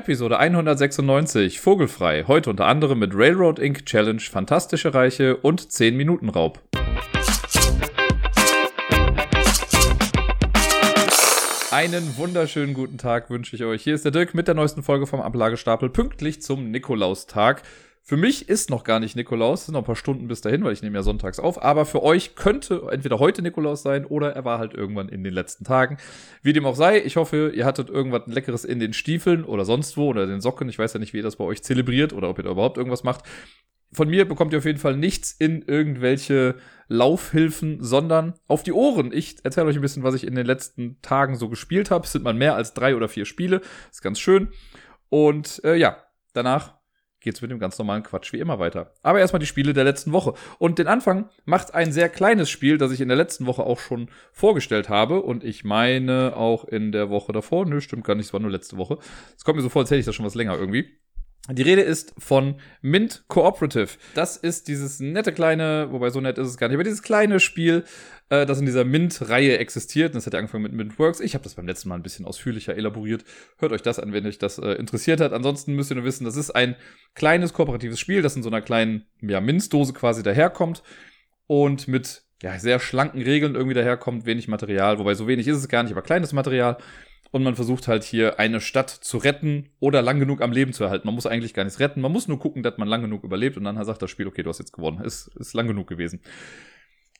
Episode 196, Vogelfrei. Heute unter anderem mit Railroad Inc. Challenge, Fantastische Reiche und 10 Minuten Raub. Einen wunderschönen guten Tag wünsche ich euch. Hier ist der Dirk mit der neuesten Folge vom Ablagestapel, pünktlich zum Nikolaustag. Für mich ist noch gar nicht Nikolaus, es sind noch ein paar Stunden bis dahin, weil ich nehme ja sonntags auf. Aber für euch könnte entweder heute Nikolaus sein oder er war halt irgendwann in den letzten Tagen. Wie dem auch sei, ich hoffe, ihr hattet irgendwas Leckeres in den Stiefeln oder sonst wo oder den Socken. Ich weiß ja nicht, wie ihr das bei euch zelebriert oder ob ihr da überhaupt irgendwas macht. Von mir bekommt ihr auf jeden Fall nichts in irgendwelche Laufhilfen, sondern auf die Ohren. Ich erzähle euch ein bisschen, was ich in den letzten Tagen so gespielt habe. Es sind mal mehr als drei oder vier Spiele. ist ganz schön. Und äh, ja, danach geht's mit dem ganz normalen Quatsch wie immer weiter. Aber erstmal die Spiele der letzten Woche. Und den Anfang macht ein sehr kleines Spiel, das ich in der letzten Woche auch schon vorgestellt habe. Und ich meine auch in der Woche davor. Nö, stimmt gar nicht, es war nur letzte Woche. Es kommt mir so vor, als hätte ich das schon was länger irgendwie. Die Rede ist von Mint Cooperative. Das ist dieses nette kleine, wobei so nett ist es gar nicht, aber dieses kleine Spiel, äh, das in dieser Mint-Reihe existiert. Und das hat ja angefangen mit Mintworks. Ich habe das beim letzten Mal ein bisschen ausführlicher elaboriert. Hört euch das an, wenn euch das äh, interessiert hat. Ansonsten müsst ihr nur wissen, das ist ein kleines kooperatives Spiel, das in so einer kleinen ja, Minzdose quasi daherkommt und mit ja, sehr schlanken Regeln irgendwie daherkommt, wenig Material, wobei so wenig ist es gar nicht, aber kleines Material und man versucht halt hier eine Stadt zu retten oder lang genug am Leben zu erhalten. Man muss eigentlich gar nichts retten, man muss nur gucken, dass man lang genug überlebt und dann sagt das Spiel, okay, du hast jetzt gewonnen. Ist, ist lang genug gewesen.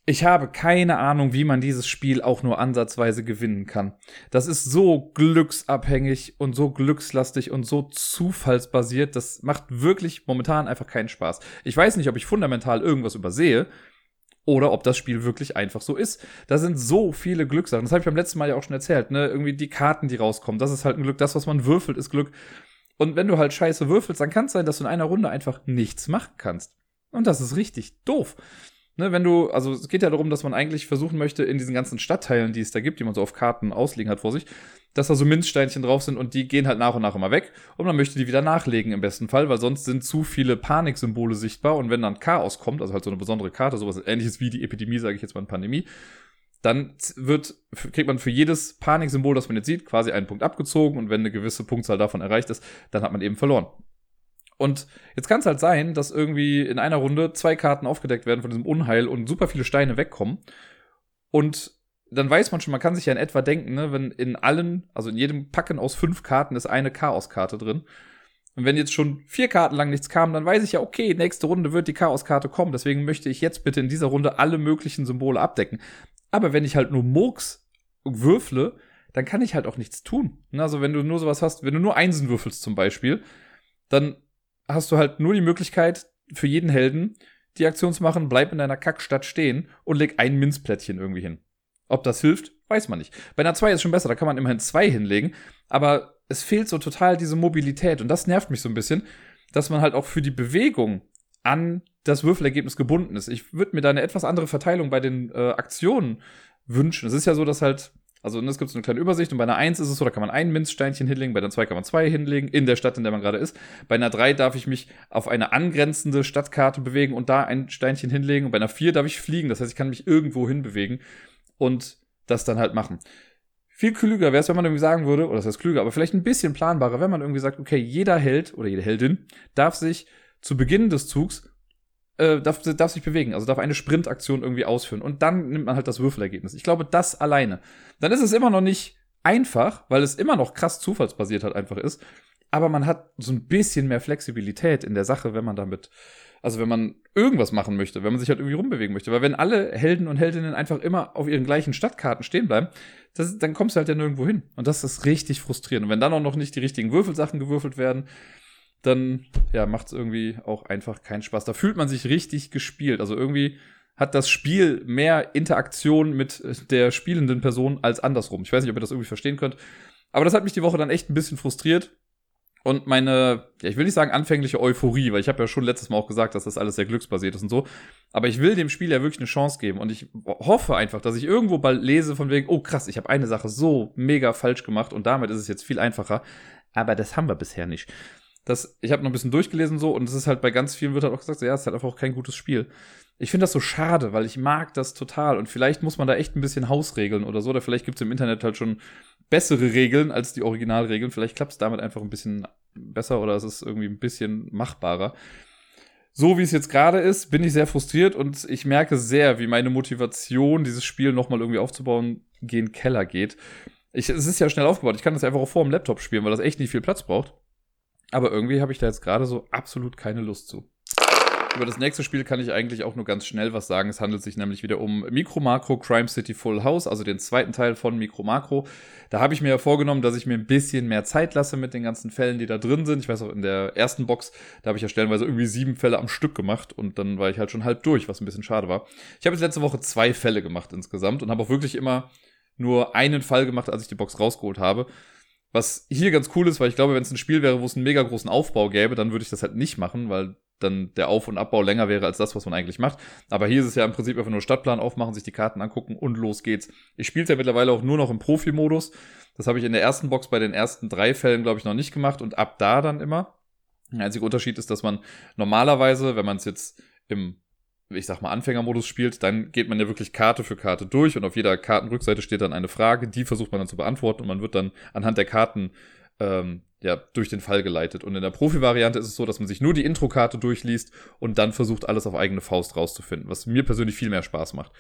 Ich habe keine Ahnung, wie man dieses Spiel auch nur ansatzweise gewinnen kann. Das ist so glücksabhängig und so glückslastig und so zufallsbasiert. Das macht wirklich momentan einfach keinen Spaß. Ich weiß nicht, ob ich fundamental irgendwas übersehe, oder ob das Spiel wirklich einfach so ist. Da sind so viele Glückssachen. Das habe ich beim letzten Mal ja auch schon erzählt. Ne? Irgendwie die Karten, die rauskommen, das ist halt ein Glück. Das, was man würfelt, ist Glück. Und wenn du halt scheiße würfelst, dann kann es sein, dass du in einer Runde einfach nichts machen kannst. Und das ist richtig doof. Ne, wenn du, also es geht ja darum, dass man eigentlich versuchen möchte, in diesen ganzen Stadtteilen, die es da gibt, die man so auf Karten ausliegen hat vor sich, dass da so Minzsteinchen drauf sind und die gehen halt nach und nach immer weg und man möchte die wieder nachlegen im besten Fall, weil sonst sind zu viele Paniksymbole sichtbar und wenn dann Chaos kommt, also halt so eine besondere Karte, sowas ähnliches wie die Epidemie, sage ich jetzt mal in Pandemie, dann wird, kriegt man für jedes Paniksymbol, das man jetzt sieht, quasi einen Punkt abgezogen und wenn eine gewisse Punktzahl davon erreicht ist, dann hat man eben verloren. Und jetzt kann es halt sein, dass irgendwie in einer Runde zwei Karten aufgedeckt werden von diesem Unheil und super viele Steine wegkommen. Und dann weiß man schon, man kann sich ja in etwa denken, ne, wenn in allen, also in jedem Packen aus fünf Karten ist eine Chaoskarte drin. Und wenn jetzt schon vier Karten lang nichts kam, dann weiß ich ja, okay, nächste Runde wird die Chaoskarte kommen. Deswegen möchte ich jetzt bitte in dieser Runde alle möglichen Symbole abdecken. Aber wenn ich halt nur Murks würfle, dann kann ich halt auch nichts tun. Ne, also wenn du nur sowas hast, wenn du nur Einsen würfelst zum Beispiel, dann hast du halt nur die Möglichkeit für jeden Helden die Aktion zu machen, bleib in deiner Kackstadt stehen und leg ein Minzplättchen irgendwie hin. Ob das hilft, weiß man nicht. Bei einer 2 ist schon besser, da kann man immerhin zwei hinlegen, aber es fehlt so total diese Mobilität und das nervt mich so ein bisschen, dass man halt auch für die Bewegung an das Würfelergebnis gebunden ist. Ich würde mir da eine etwas andere Verteilung bei den äh, Aktionen wünschen. Es ist ja so, dass halt, also es gibt so eine kleine Übersicht und bei einer 1 ist es so, da kann man ein Minzsteinchen hinlegen, bei einer 2 kann man zwei hinlegen, in der Stadt, in der man gerade ist. Bei einer 3 darf ich mich auf eine angrenzende Stadtkarte bewegen und da ein Steinchen hinlegen und bei einer 4 darf ich fliegen, das heißt, ich kann mich irgendwo hinbewegen und das dann halt machen. Viel klüger wäre es, wenn man irgendwie sagen würde, oder das heißt klüger, aber vielleicht ein bisschen planbarer, wenn man irgendwie sagt, okay, jeder Held oder jede Heldin darf sich zu Beginn des Zugs äh, darf, darf sich bewegen, also darf eine Sprintaktion irgendwie ausführen. Und dann nimmt man halt das Würfelergebnis. Ich glaube, das alleine. Dann ist es immer noch nicht einfach, weil es immer noch krass zufallsbasiert halt einfach ist. Aber man hat so ein bisschen mehr Flexibilität in der Sache, wenn man damit also wenn man irgendwas machen möchte, wenn man sich halt irgendwie rumbewegen möchte. Weil wenn alle Helden und Heldinnen einfach immer auf ihren gleichen Stadtkarten stehen bleiben, das, dann kommst du halt ja nirgendwo hin. Und das ist richtig frustrierend. Und wenn dann auch noch nicht die richtigen Würfelsachen gewürfelt werden, dann ja, macht es irgendwie auch einfach keinen Spaß. Da fühlt man sich richtig gespielt. Also irgendwie hat das Spiel mehr Interaktion mit der spielenden Person als andersrum. Ich weiß nicht, ob ihr das irgendwie verstehen könnt. Aber das hat mich die Woche dann echt ein bisschen frustriert, und meine, ja, ich will nicht sagen anfängliche Euphorie, weil ich habe ja schon letztes Mal auch gesagt, dass das alles sehr glücksbasiert ist und so. Aber ich will dem Spiel ja wirklich eine Chance geben und ich hoffe einfach, dass ich irgendwo bald lese von wegen, oh krass, ich habe eine Sache so mega falsch gemacht und damit ist es jetzt viel einfacher. Aber das haben wir bisher nicht. Das, ich habe noch ein bisschen durchgelesen so und es ist halt bei ganz vielen wird halt auch gesagt, so, ja, es ist halt einfach auch kein gutes Spiel. Ich finde das so schade, weil ich mag das total und vielleicht muss man da echt ein bisschen Hausregeln oder so, oder vielleicht gibt es im Internet halt schon bessere Regeln als die Originalregeln. Vielleicht klappt es damit einfach ein bisschen besser oder es ist irgendwie ein bisschen machbarer. So wie es jetzt gerade ist, bin ich sehr frustriert und ich merke sehr, wie meine Motivation, dieses Spiel nochmal irgendwie aufzubauen, gegen Keller geht. Ich, es ist ja schnell aufgebaut. Ich kann das einfach auch vor dem Laptop spielen, weil das echt nicht viel Platz braucht. Aber irgendwie habe ich da jetzt gerade so absolut keine Lust zu. Über das nächste Spiel kann ich eigentlich auch nur ganz schnell was sagen. Es handelt sich nämlich wieder um Micro Macro Crime City Full House, also den zweiten Teil von Micro Macro. Da habe ich mir ja vorgenommen, dass ich mir ein bisschen mehr Zeit lasse mit den ganzen Fällen, die da drin sind. Ich weiß auch, in der ersten Box, da habe ich ja stellenweise irgendwie sieben Fälle am Stück gemacht und dann war ich halt schon halb durch, was ein bisschen schade war. Ich habe jetzt letzte Woche zwei Fälle gemacht insgesamt und habe auch wirklich immer nur einen Fall gemacht, als ich die Box rausgeholt habe. Was hier ganz cool ist, weil ich glaube, wenn es ein Spiel wäre, wo es einen mega großen Aufbau gäbe, dann würde ich das halt nicht machen, weil dann der Auf- und Abbau länger wäre als das, was man eigentlich macht. Aber hier ist es ja im Prinzip einfach nur Stadtplan aufmachen, sich die Karten angucken und los geht's. Ich spiele ja mittlerweile auch nur noch im Profi-Modus. Das habe ich in der ersten Box bei den ersten drei Fällen, glaube ich, noch nicht gemacht und ab da dann immer. Der einzige Unterschied ist, dass man normalerweise, wenn man es jetzt im ich sag mal, Anfängermodus spielt, dann geht man ja wirklich Karte für Karte durch und auf jeder Kartenrückseite steht dann eine Frage, die versucht man dann zu beantworten und man wird dann anhand der Karten ähm, ja, durch den Fall geleitet. Und in der Profi-Variante ist es so, dass man sich nur die Intro-Karte durchliest und dann versucht, alles auf eigene Faust rauszufinden, was mir persönlich viel mehr Spaß macht.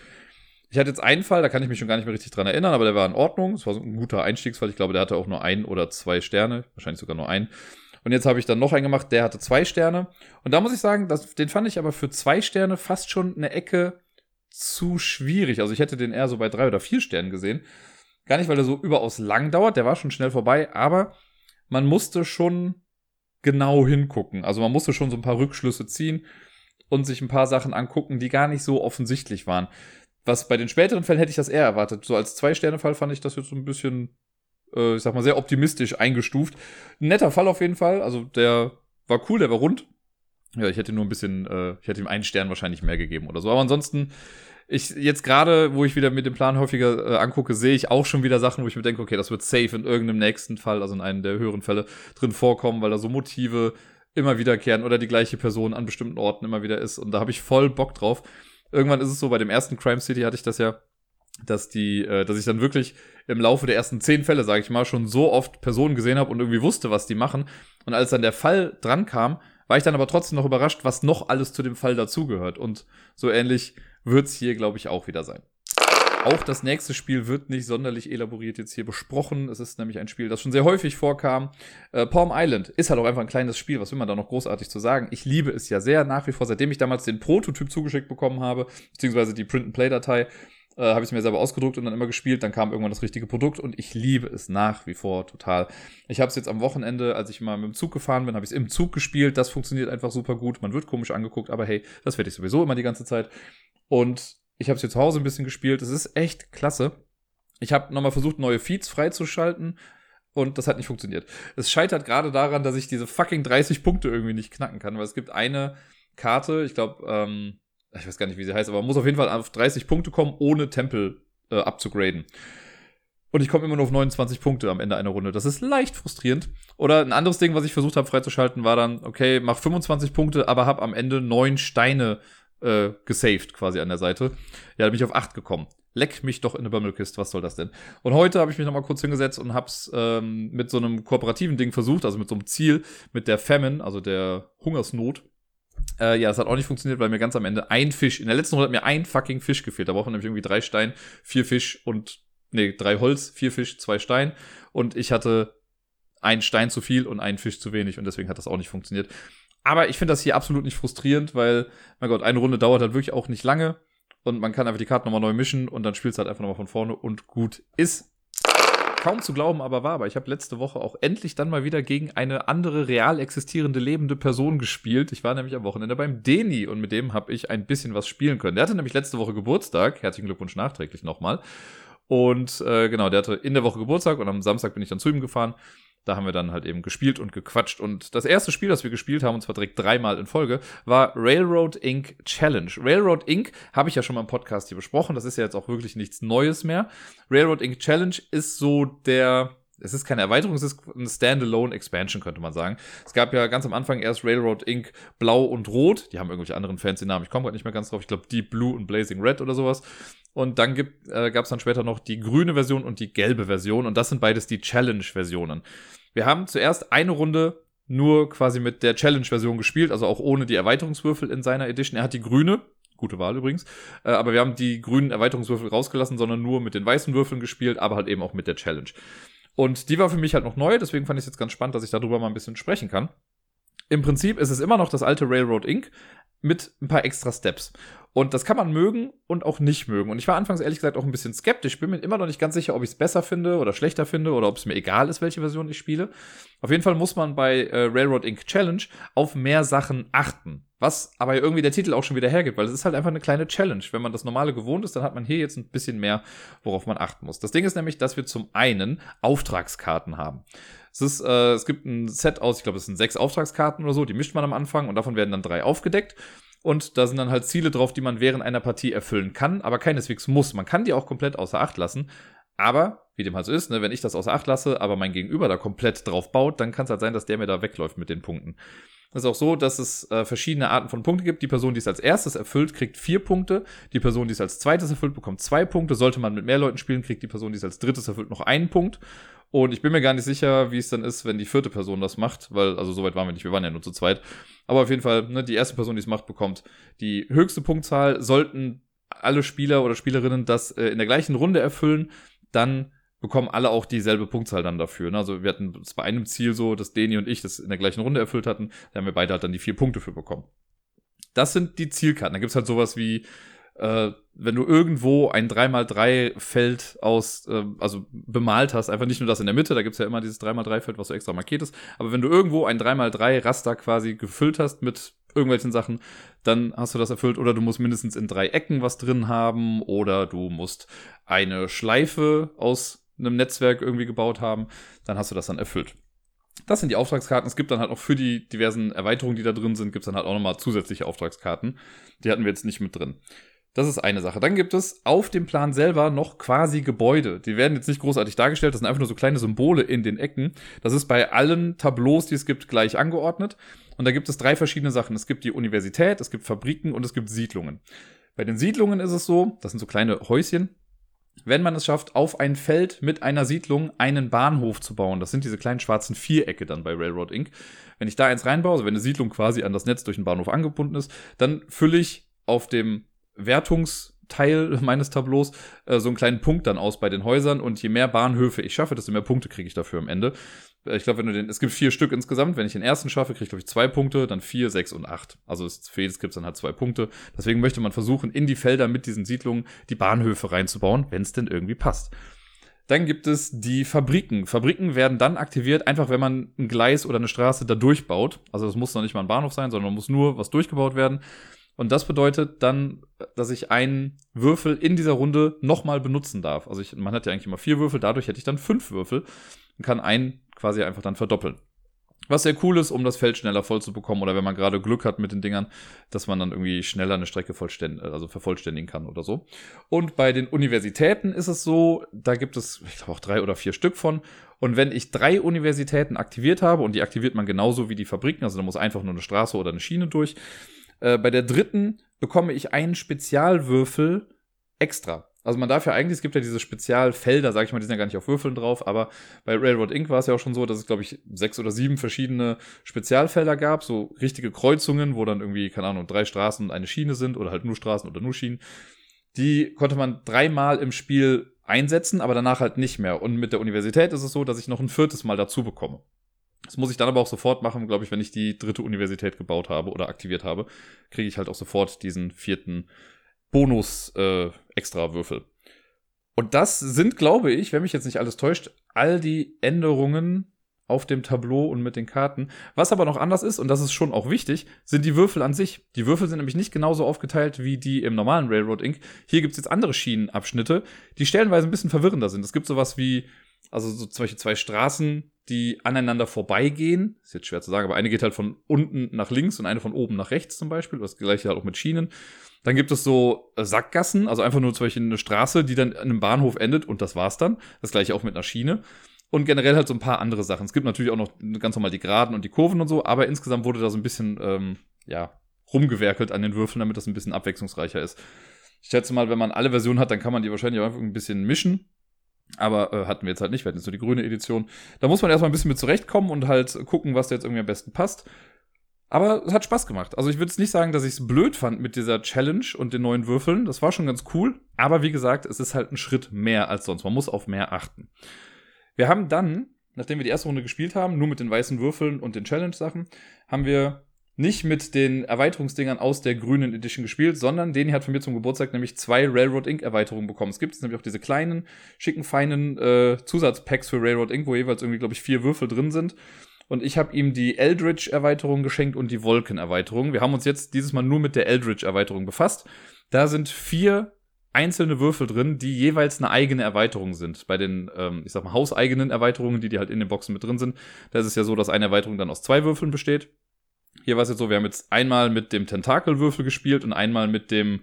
Ich hatte jetzt einen Fall, da kann ich mich schon gar nicht mehr richtig dran erinnern, aber der war in Ordnung. Es war so ein guter Einstiegsfall. Ich glaube, der hatte auch nur ein oder zwei Sterne, wahrscheinlich sogar nur einen. Und jetzt habe ich dann noch einen gemacht, der hatte zwei Sterne. Und da muss ich sagen, das, den fand ich aber für zwei Sterne fast schon eine Ecke zu schwierig. Also ich hätte den eher so bei drei oder vier Sternen gesehen. Gar nicht, weil er so überaus lang dauert, der war schon schnell vorbei, aber man musste schon genau hingucken. Also man musste schon so ein paar Rückschlüsse ziehen und sich ein paar Sachen angucken, die gar nicht so offensichtlich waren. Was bei den späteren Fällen hätte ich das eher erwartet. So als Zwei-Sterne-Fall fand ich das jetzt so ein bisschen, äh, ich sag mal, sehr optimistisch eingestuft. Ein netter Fall auf jeden Fall. Also der war cool, der war rund. Ja, ich hätte nur ein bisschen, äh, ich hätte ihm einen Stern wahrscheinlich mehr gegeben oder so. Aber ansonsten ich jetzt gerade, wo ich wieder mit dem Plan häufiger äh, angucke, sehe ich auch schon wieder Sachen, wo ich mir denke, okay, das wird safe in irgendeinem nächsten Fall, also in einem der höheren Fälle, drin vorkommen, weil da so Motive immer wiederkehren oder die gleiche Person an bestimmten Orten immer wieder ist. Und da habe ich voll Bock drauf. Irgendwann ist es so, bei dem ersten Crime City hatte ich das ja, dass die, äh, dass ich dann wirklich im Laufe der ersten zehn Fälle, sage ich mal, schon so oft Personen gesehen habe und irgendwie wusste, was die machen. Und als dann der Fall dran kam, war ich dann aber trotzdem noch überrascht, was noch alles zu dem Fall dazugehört. Und so ähnlich wird es hier, glaube ich, auch wieder sein. Auch das nächste Spiel wird nicht sonderlich elaboriert jetzt hier besprochen. Es ist nämlich ein Spiel, das schon sehr häufig vorkam. Äh, Palm Island ist halt auch einfach ein kleines Spiel. Was will man da noch großartig zu sagen? Ich liebe es ja sehr nach wie vor, seitdem ich damals den Prototyp zugeschickt bekommen habe, beziehungsweise die Print-and-Play-Datei, äh, habe ich es mir selber ausgedruckt und dann immer gespielt. Dann kam irgendwann das richtige Produkt und ich liebe es nach wie vor total. Ich habe es jetzt am Wochenende, als ich mal mit dem Zug gefahren bin, habe ich es im Zug gespielt. Das funktioniert einfach super gut. Man wird komisch angeguckt, aber hey, das werde ich sowieso immer die ganze Zeit. Und ich habe es hier zu Hause ein bisschen gespielt. Es ist echt klasse. Ich habe nochmal versucht, neue Feeds freizuschalten. Und das hat nicht funktioniert. Es scheitert gerade daran, dass ich diese fucking 30 Punkte irgendwie nicht knacken kann, weil es gibt eine Karte, ich glaube, ähm, ich weiß gar nicht, wie sie heißt, aber man muss auf jeden Fall auf 30 Punkte kommen, ohne Tempel äh, abzugraden. Und ich komme immer nur auf 29 Punkte am Ende einer Runde. Das ist leicht frustrierend. Oder ein anderes Ding, was ich versucht habe freizuschalten, war dann, okay, mach 25 Punkte, aber hab am Ende neun Steine äh, gesaved quasi an der Seite. Ja, da bin ich auf 8 gekommen. Leck mich doch in eine Bömmelkiste, was soll das denn? Und heute habe ich mich nochmal kurz hingesetzt und hab's ähm, mit so einem kooperativen Ding versucht, also mit so einem Ziel, mit der Famine, also der Hungersnot. Äh, ja, das hat auch nicht funktioniert, weil mir ganz am Ende ein Fisch, in der letzten Runde hat mir ein fucking Fisch gefehlt. Da brauchen nämlich irgendwie drei Stein, vier Fisch und, nee, drei Holz, vier Fisch, zwei Stein. Und ich hatte ein Stein zu viel und einen Fisch zu wenig und deswegen hat das auch nicht funktioniert. Aber ich finde das hier absolut nicht frustrierend, weil, mein Gott, eine Runde dauert halt wirklich auch nicht lange und man kann einfach die Karten nochmal neu mischen und dann spielst du halt einfach nochmal von vorne und gut ist. Kaum zu glauben, aber wahr. Aber ich habe letzte Woche auch endlich dann mal wieder gegen eine andere real existierende lebende Person gespielt. Ich war nämlich am Wochenende beim Deni und mit dem habe ich ein bisschen was spielen können. Der hatte nämlich letzte Woche Geburtstag. Herzlichen Glückwunsch nachträglich nochmal. Und äh, genau, der hatte in der Woche Geburtstag und am Samstag bin ich dann zu ihm gefahren da haben wir dann halt eben gespielt und gequatscht. Und das erste Spiel, das wir gespielt haben, und zwar direkt dreimal in Folge, war Railroad Inc. Challenge. Railroad Inc. habe ich ja schon mal im Podcast hier besprochen. Das ist ja jetzt auch wirklich nichts Neues mehr. Railroad Inc. Challenge ist so der, es ist keine Erweiterung, es ist eine Standalone Expansion, könnte man sagen. Es gab ja ganz am Anfang erst Railroad Inc. Blau und Rot. Die haben irgendwelche anderen fancy Namen. Ich komme gerade nicht mehr ganz drauf. Ich glaube Deep Blue und Blazing Red oder sowas. Und dann äh, gab es dann später noch die grüne Version und die gelbe Version. Und das sind beides die Challenge-Versionen. Wir haben zuerst eine Runde nur quasi mit der Challenge-Version gespielt, also auch ohne die Erweiterungswürfel in seiner Edition. Er hat die grüne, gute Wahl übrigens, äh, aber wir haben die grünen Erweiterungswürfel rausgelassen, sondern nur mit den weißen Würfeln gespielt, aber halt eben auch mit der Challenge. Und die war für mich halt noch neu, deswegen fand ich es jetzt ganz spannend, dass ich darüber mal ein bisschen sprechen kann. Im Prinzip ist es immer noch das alte Railroad Inc. mit ein paar extra Steps. Und das kann man mögen und auch nicht mögen. Und ich war anfangs ehrlich gesagt auch ein bisschen skeptisch. Bin mir immer noch nicht ganz sicher, ob ich es besser finde oder schlechter finde oder ob es mir egal ist, welche Version ich spiele. Auf jeden Fall muss man bei äh, Railroad Inc. Challenge auf mehr Sachen achten. Was aber irgendwie der Titel auch schon wieder hergibt, weil es ist halt einfach eine kleine Challenge. Wenn man das normale gewohnt ist, dann hat man hier jetzt ein bisschen mehr, worauf man achten muss. Das Ding ist nämlich, dass wir zum einen Auftragskarten haben. Es, ist, äh, es gibt ein Set aus, ich glaube, es sind sechs Auftragskarten oder so, die mischt man am Anfang und davon werden dann drei aufgedeckt. Und da sind dann halt Ziele drauf, die man während einer Partie erfüllen kann, aber keineswegs muss. Man kann die auch komplett außer Acht lassen. Aber, wie dem halt so ist, ne, wenn ich das außer Acht lasse, aber mein Gegenüber da komplett drauf baut, dann kann es halt sein, dass der mir da wegläuft mit den Punkten. Es ist auch so, dass es äh, verschiedene Arten von Punkten gibt. Die Person, die es als erstes erfüllt, kriegt vier Punkte. Die Person, die es als zweites erfüllt, bekommt zwei Punkte. Sollte man mit mehr Leuten spielen, kriegt die Person, die es als drittes erfüllt, noch einen Punkt. Und ich bin mir gar nicht sicher, wie es dann ist, wenn die vierte Person das macht, weil, also soweit waren wir nicht, wir waren ja nur zu zweit. Aber auf jeden Fall, ne, die erste Person, die es macht, bekommt die höchste Punktzahl. Sollten alle Spieler oder Spielerinnen das äh, in der gleichen Runde erfüllen, dann bekommen alle auch dieselbe Punktzahl dann dafür. Ne? Also wir hatten es bei einem Ziel so, dass Deni und ich das in der gleichen Runde erfüllt hatten, da haben wir beide halt dann die vier Punkte für bekommen. Das sind die Zielkarten. Da gibt's halt sowas wie äh, wenn du irgendwo ein 3x3-Feld aus, äh, also bemalt hast, einfach nicht nur das in der Mitte, da gibt's ja immer dieses 3x3-Feld, was so extra markiert ist, aber wenn du irgendwo ein 3x3-Raster quasi gefüllt hast mit irgendwelchen Sachen, dann hast du das erfüllt oder du musst mindestens in drei Ecken was drin haben oder du musst eine Schleife aus einem Netzwerk irgendwie gebaut haben, dann hast du das dann erfüllt. Das sind die Auftragskarten. Es gibt dann halt auch für die diversen Erweiterungen, die da drin sind, gibt's dann halt auch nochmal zusätzliche Auftragskarten. Die hatten wir jetzt nicht mit drin. Das ist eine Sache. Dann gibt es auf dem Plan selber noch quasi Gebäude. Die werden jetzt nicht großartig dargestellt, das sind einfach nur so kleine Symbole in den Ecken. Das ist bei allen Tableaus, die es gibt, gleich angeordnet. Und da gibt es drei verschiedene Sachen. Es gibt die Universität, es gibt Fabriken und es gibt Siedlungen. Bei den Siedlungen ist es so, das sind so kleine Häuschen, wenn man es schafft, auf ein Feld mit einer Siedlung einen Bahnhof zu bauen, das sind diese kleinen schwarzen Vierecke dann bei Railroad Inc. Wenn ich da eins reinbaue, also wenn eine Siedlung quasi an das Netz durch den Bahnhof angebunden ist, dann fülle ich auf dem Wertungsteil meines Tableaus äh, so einen kleinen Punkt dann aus bei den Häusern und je mehr Bahnhöfe ich schaffe, desto mehr Punkte kriege ich dafür am Ende. Äh, ich glaube, wenn du den, es gibt vier Stück insgesamt. Wenn ich den ersten schaffe, kriege ich, glaube ich, zwei Punkte, dann vier, sechs und acht. Also es, für jedes gibt es dann halt zwei Punkte. Deswegen möchte man versuchen, in die Felder mit diesen Siedlungen die Bahnhöfe reinzubauen, wenn es denn irgendwie passt. Dann gibt es die Fabriken. Fabriken werden dann aktiviert, einfach wenn man ein Gleis oder eine Straße da durchbaut. Also das muss noch nicht mal ein Bahnhof sein, sondern muss nur was durchgebaut werden. Und das bedeutet dann, dass ich einen Würfel in dieser Runde nochmal benutzen darf. Also ich, man hat ja eigentlich immer vier Würfel, dadurch hätte ich dann fünf Würfel und kann einen quasi einfach dann verdoppeln. Was sehr cool ist, um das Feld schneller voll zu bekommen oder wenn man gerade Glück hat mit den Dingern, dass man dann irgendwie schneller eine Strecke also vervollständigen kann oder so. Und bei den Universitäten ist es so, da gibt es, ich glaube auch drei oder vier Stück von. Und wenn ich drei Universitäten aktiviert habe, und die aktiviert man genauso wie die Fabriken, also da muss einfach nur eine Straße oder eine Schiene durch, äh, bei der dritten bekomme ich einen Spezialwürfel extra. Also man darf ja eigentlich, es gibt ja diese Spezialfelder, sag ich mal, die sind ja gar nicht auf Würfeln drauf, aber bei Railroad Inc. war es ja auch schon so, dass es, glaube ich, sechs oder sieben verschiedene Spezialfelder gab, so richtige Kreuzungen, wo dann irgendwie, keine Ahnung, drei Straßen und eine Schiene sind oder halt nur Straßen oder nur Schienen. Die konnte man dreimal im Spiel einsetzen, aber danach halt nicht mehr. Und mit der Universität ist es so, dass ich noch ein viertes Mal dazu bekomme. Das muss ich dann aber auch sofort machen, glaube ich, wenn ich die dritte Universität gebaut habe oder aktiviert habe, kriege ich halt auch sofort diesen vierten Bonus-Extra-Würfel. Äh, und das sind, glaube ich, wenn mich jetzt nicht alles täuscht, all die Änderungen auf dem Tableau und mit den Karten. Was aber noch anders ist, und das ist schon auch wichtig, sind die Würfel an sich. Die Würfel sind nämlich nicht genauso aufgeteilt wie die im normalen Railroad Inc. Hier gibt es jetzt andere Schienenabschnitte, die stellenweise ein bisschen verwirrender sind. Es gibt sowas wie, also so zum Beispiel zwei Straßen, die aneinander vorbeigehen. Ist jetzt schwer zu sagen, aber eine geht halt von unten nach links und eine von oben nach rechts zum Beispiel. Das gleiche halt auch mit Schienen. Dann gibt es so Sackgassen, also einfach nur zum Beispiel eine Straße, die dann an einem Bahnhof endet und das war's dann. Das gleiche auch mit einer Schiene. Und generell halt so ein paar andere Sachen. Es gibt natürlich auch noch ganz normal die Geraden und die Kurven und so, aber insgesamt wurde da so ein bisschen, ähm, ja, rumgewerkelt an den Würfeln, damit das ein bisschen abwechslungsreicher ist. Ich schätze mal, wenn man alle Versionen hat, dann kann man die wahrscheinlich auch einfach ein bisschen mischen Aber äh, hatten wir jetzt halt nicht, wir hatten jetzt so die grüne Edition. Da muss man erstmal ein bisschen mit zurechtkommen und halt gucken, was da jetzt irgendwie am besten passt. Aber es hat Spaß gemacht. Also ich würde es nicht sagen, dass ich es blöd fand mit dieser Challenge und den neuen Würfeln. Das war schon ganz cool. Aber wie gesagt, es ist halt ein Schritt mehr als sonst. Man muss auf mehr achten. Wir haben dann, nachdem wir die erste Runde gespielt haben, nur mit den weißen Würfeln und den Challenge-Sachen, haben wir nicht mit den Erweiterungsdingern aus der grünen Edition gespielt, sondern den hat von mir zum Geburtstag nämlich zwei Railroad Inc. Erweiterungen bekommen. Es gibt nämlich auch diese kleinen, schicken, feinen äh, Zusatzpacks für Railroad Inc., wo jeweils irgendwie, glaube ich, vier Würfel drin sind und ich habe ihm die Eldritch-Erweiterung geschenkt und die Wolken-Erweiterung. Wir haben uns jetzt dieses Mal nur mit der Eldritch-Erweiterung befasst. Da sind vier einzelne Würfel drin, die jeweils eine eigene Erweiterung sind. Bei den, ähm, ich sag mal, hauseigenen Erweiterungen, die, die halt in den Boxen mit drin sind, da ist es ja so, dass eine Erweiterung dann aus zwei Würfeln besteht. Hier war es jetzt so, wir haben jetzt einmal mit dem Tentakelwürfel gespielt und einmal mit dem,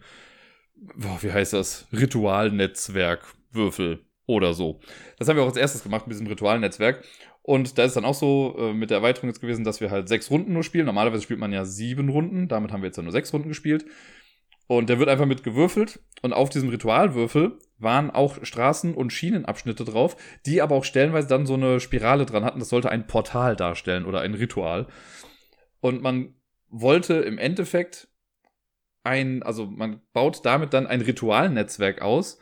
boah, wie heißt das, Ritualnetzwerkwürfel oder so. Das haben wir auch als erstes gemacht mit diesem Ritualnetzwerk. Und da ist dann auch so äh, mit der Erweiterung jetzt gewesen, dass wir halt sechs Runden nur spielen. Normalerweise spielt man ja sieben Runden. Damit haben wir jetzt ja nur sechs Runden gespielt. Und der wird einfach mit gewürfelt. Und auf diesem Ritualwürfel waren auch Straßen- und Schienenabschnitte drauf, die aber auch stellenweise dann so eine Spirale dran hatten. Das sollte ein Portal darstellen oder ein Ritual. Und man wollte im Endeffekt ein, also man baut damit dann ein Ritualnetzwerk aus,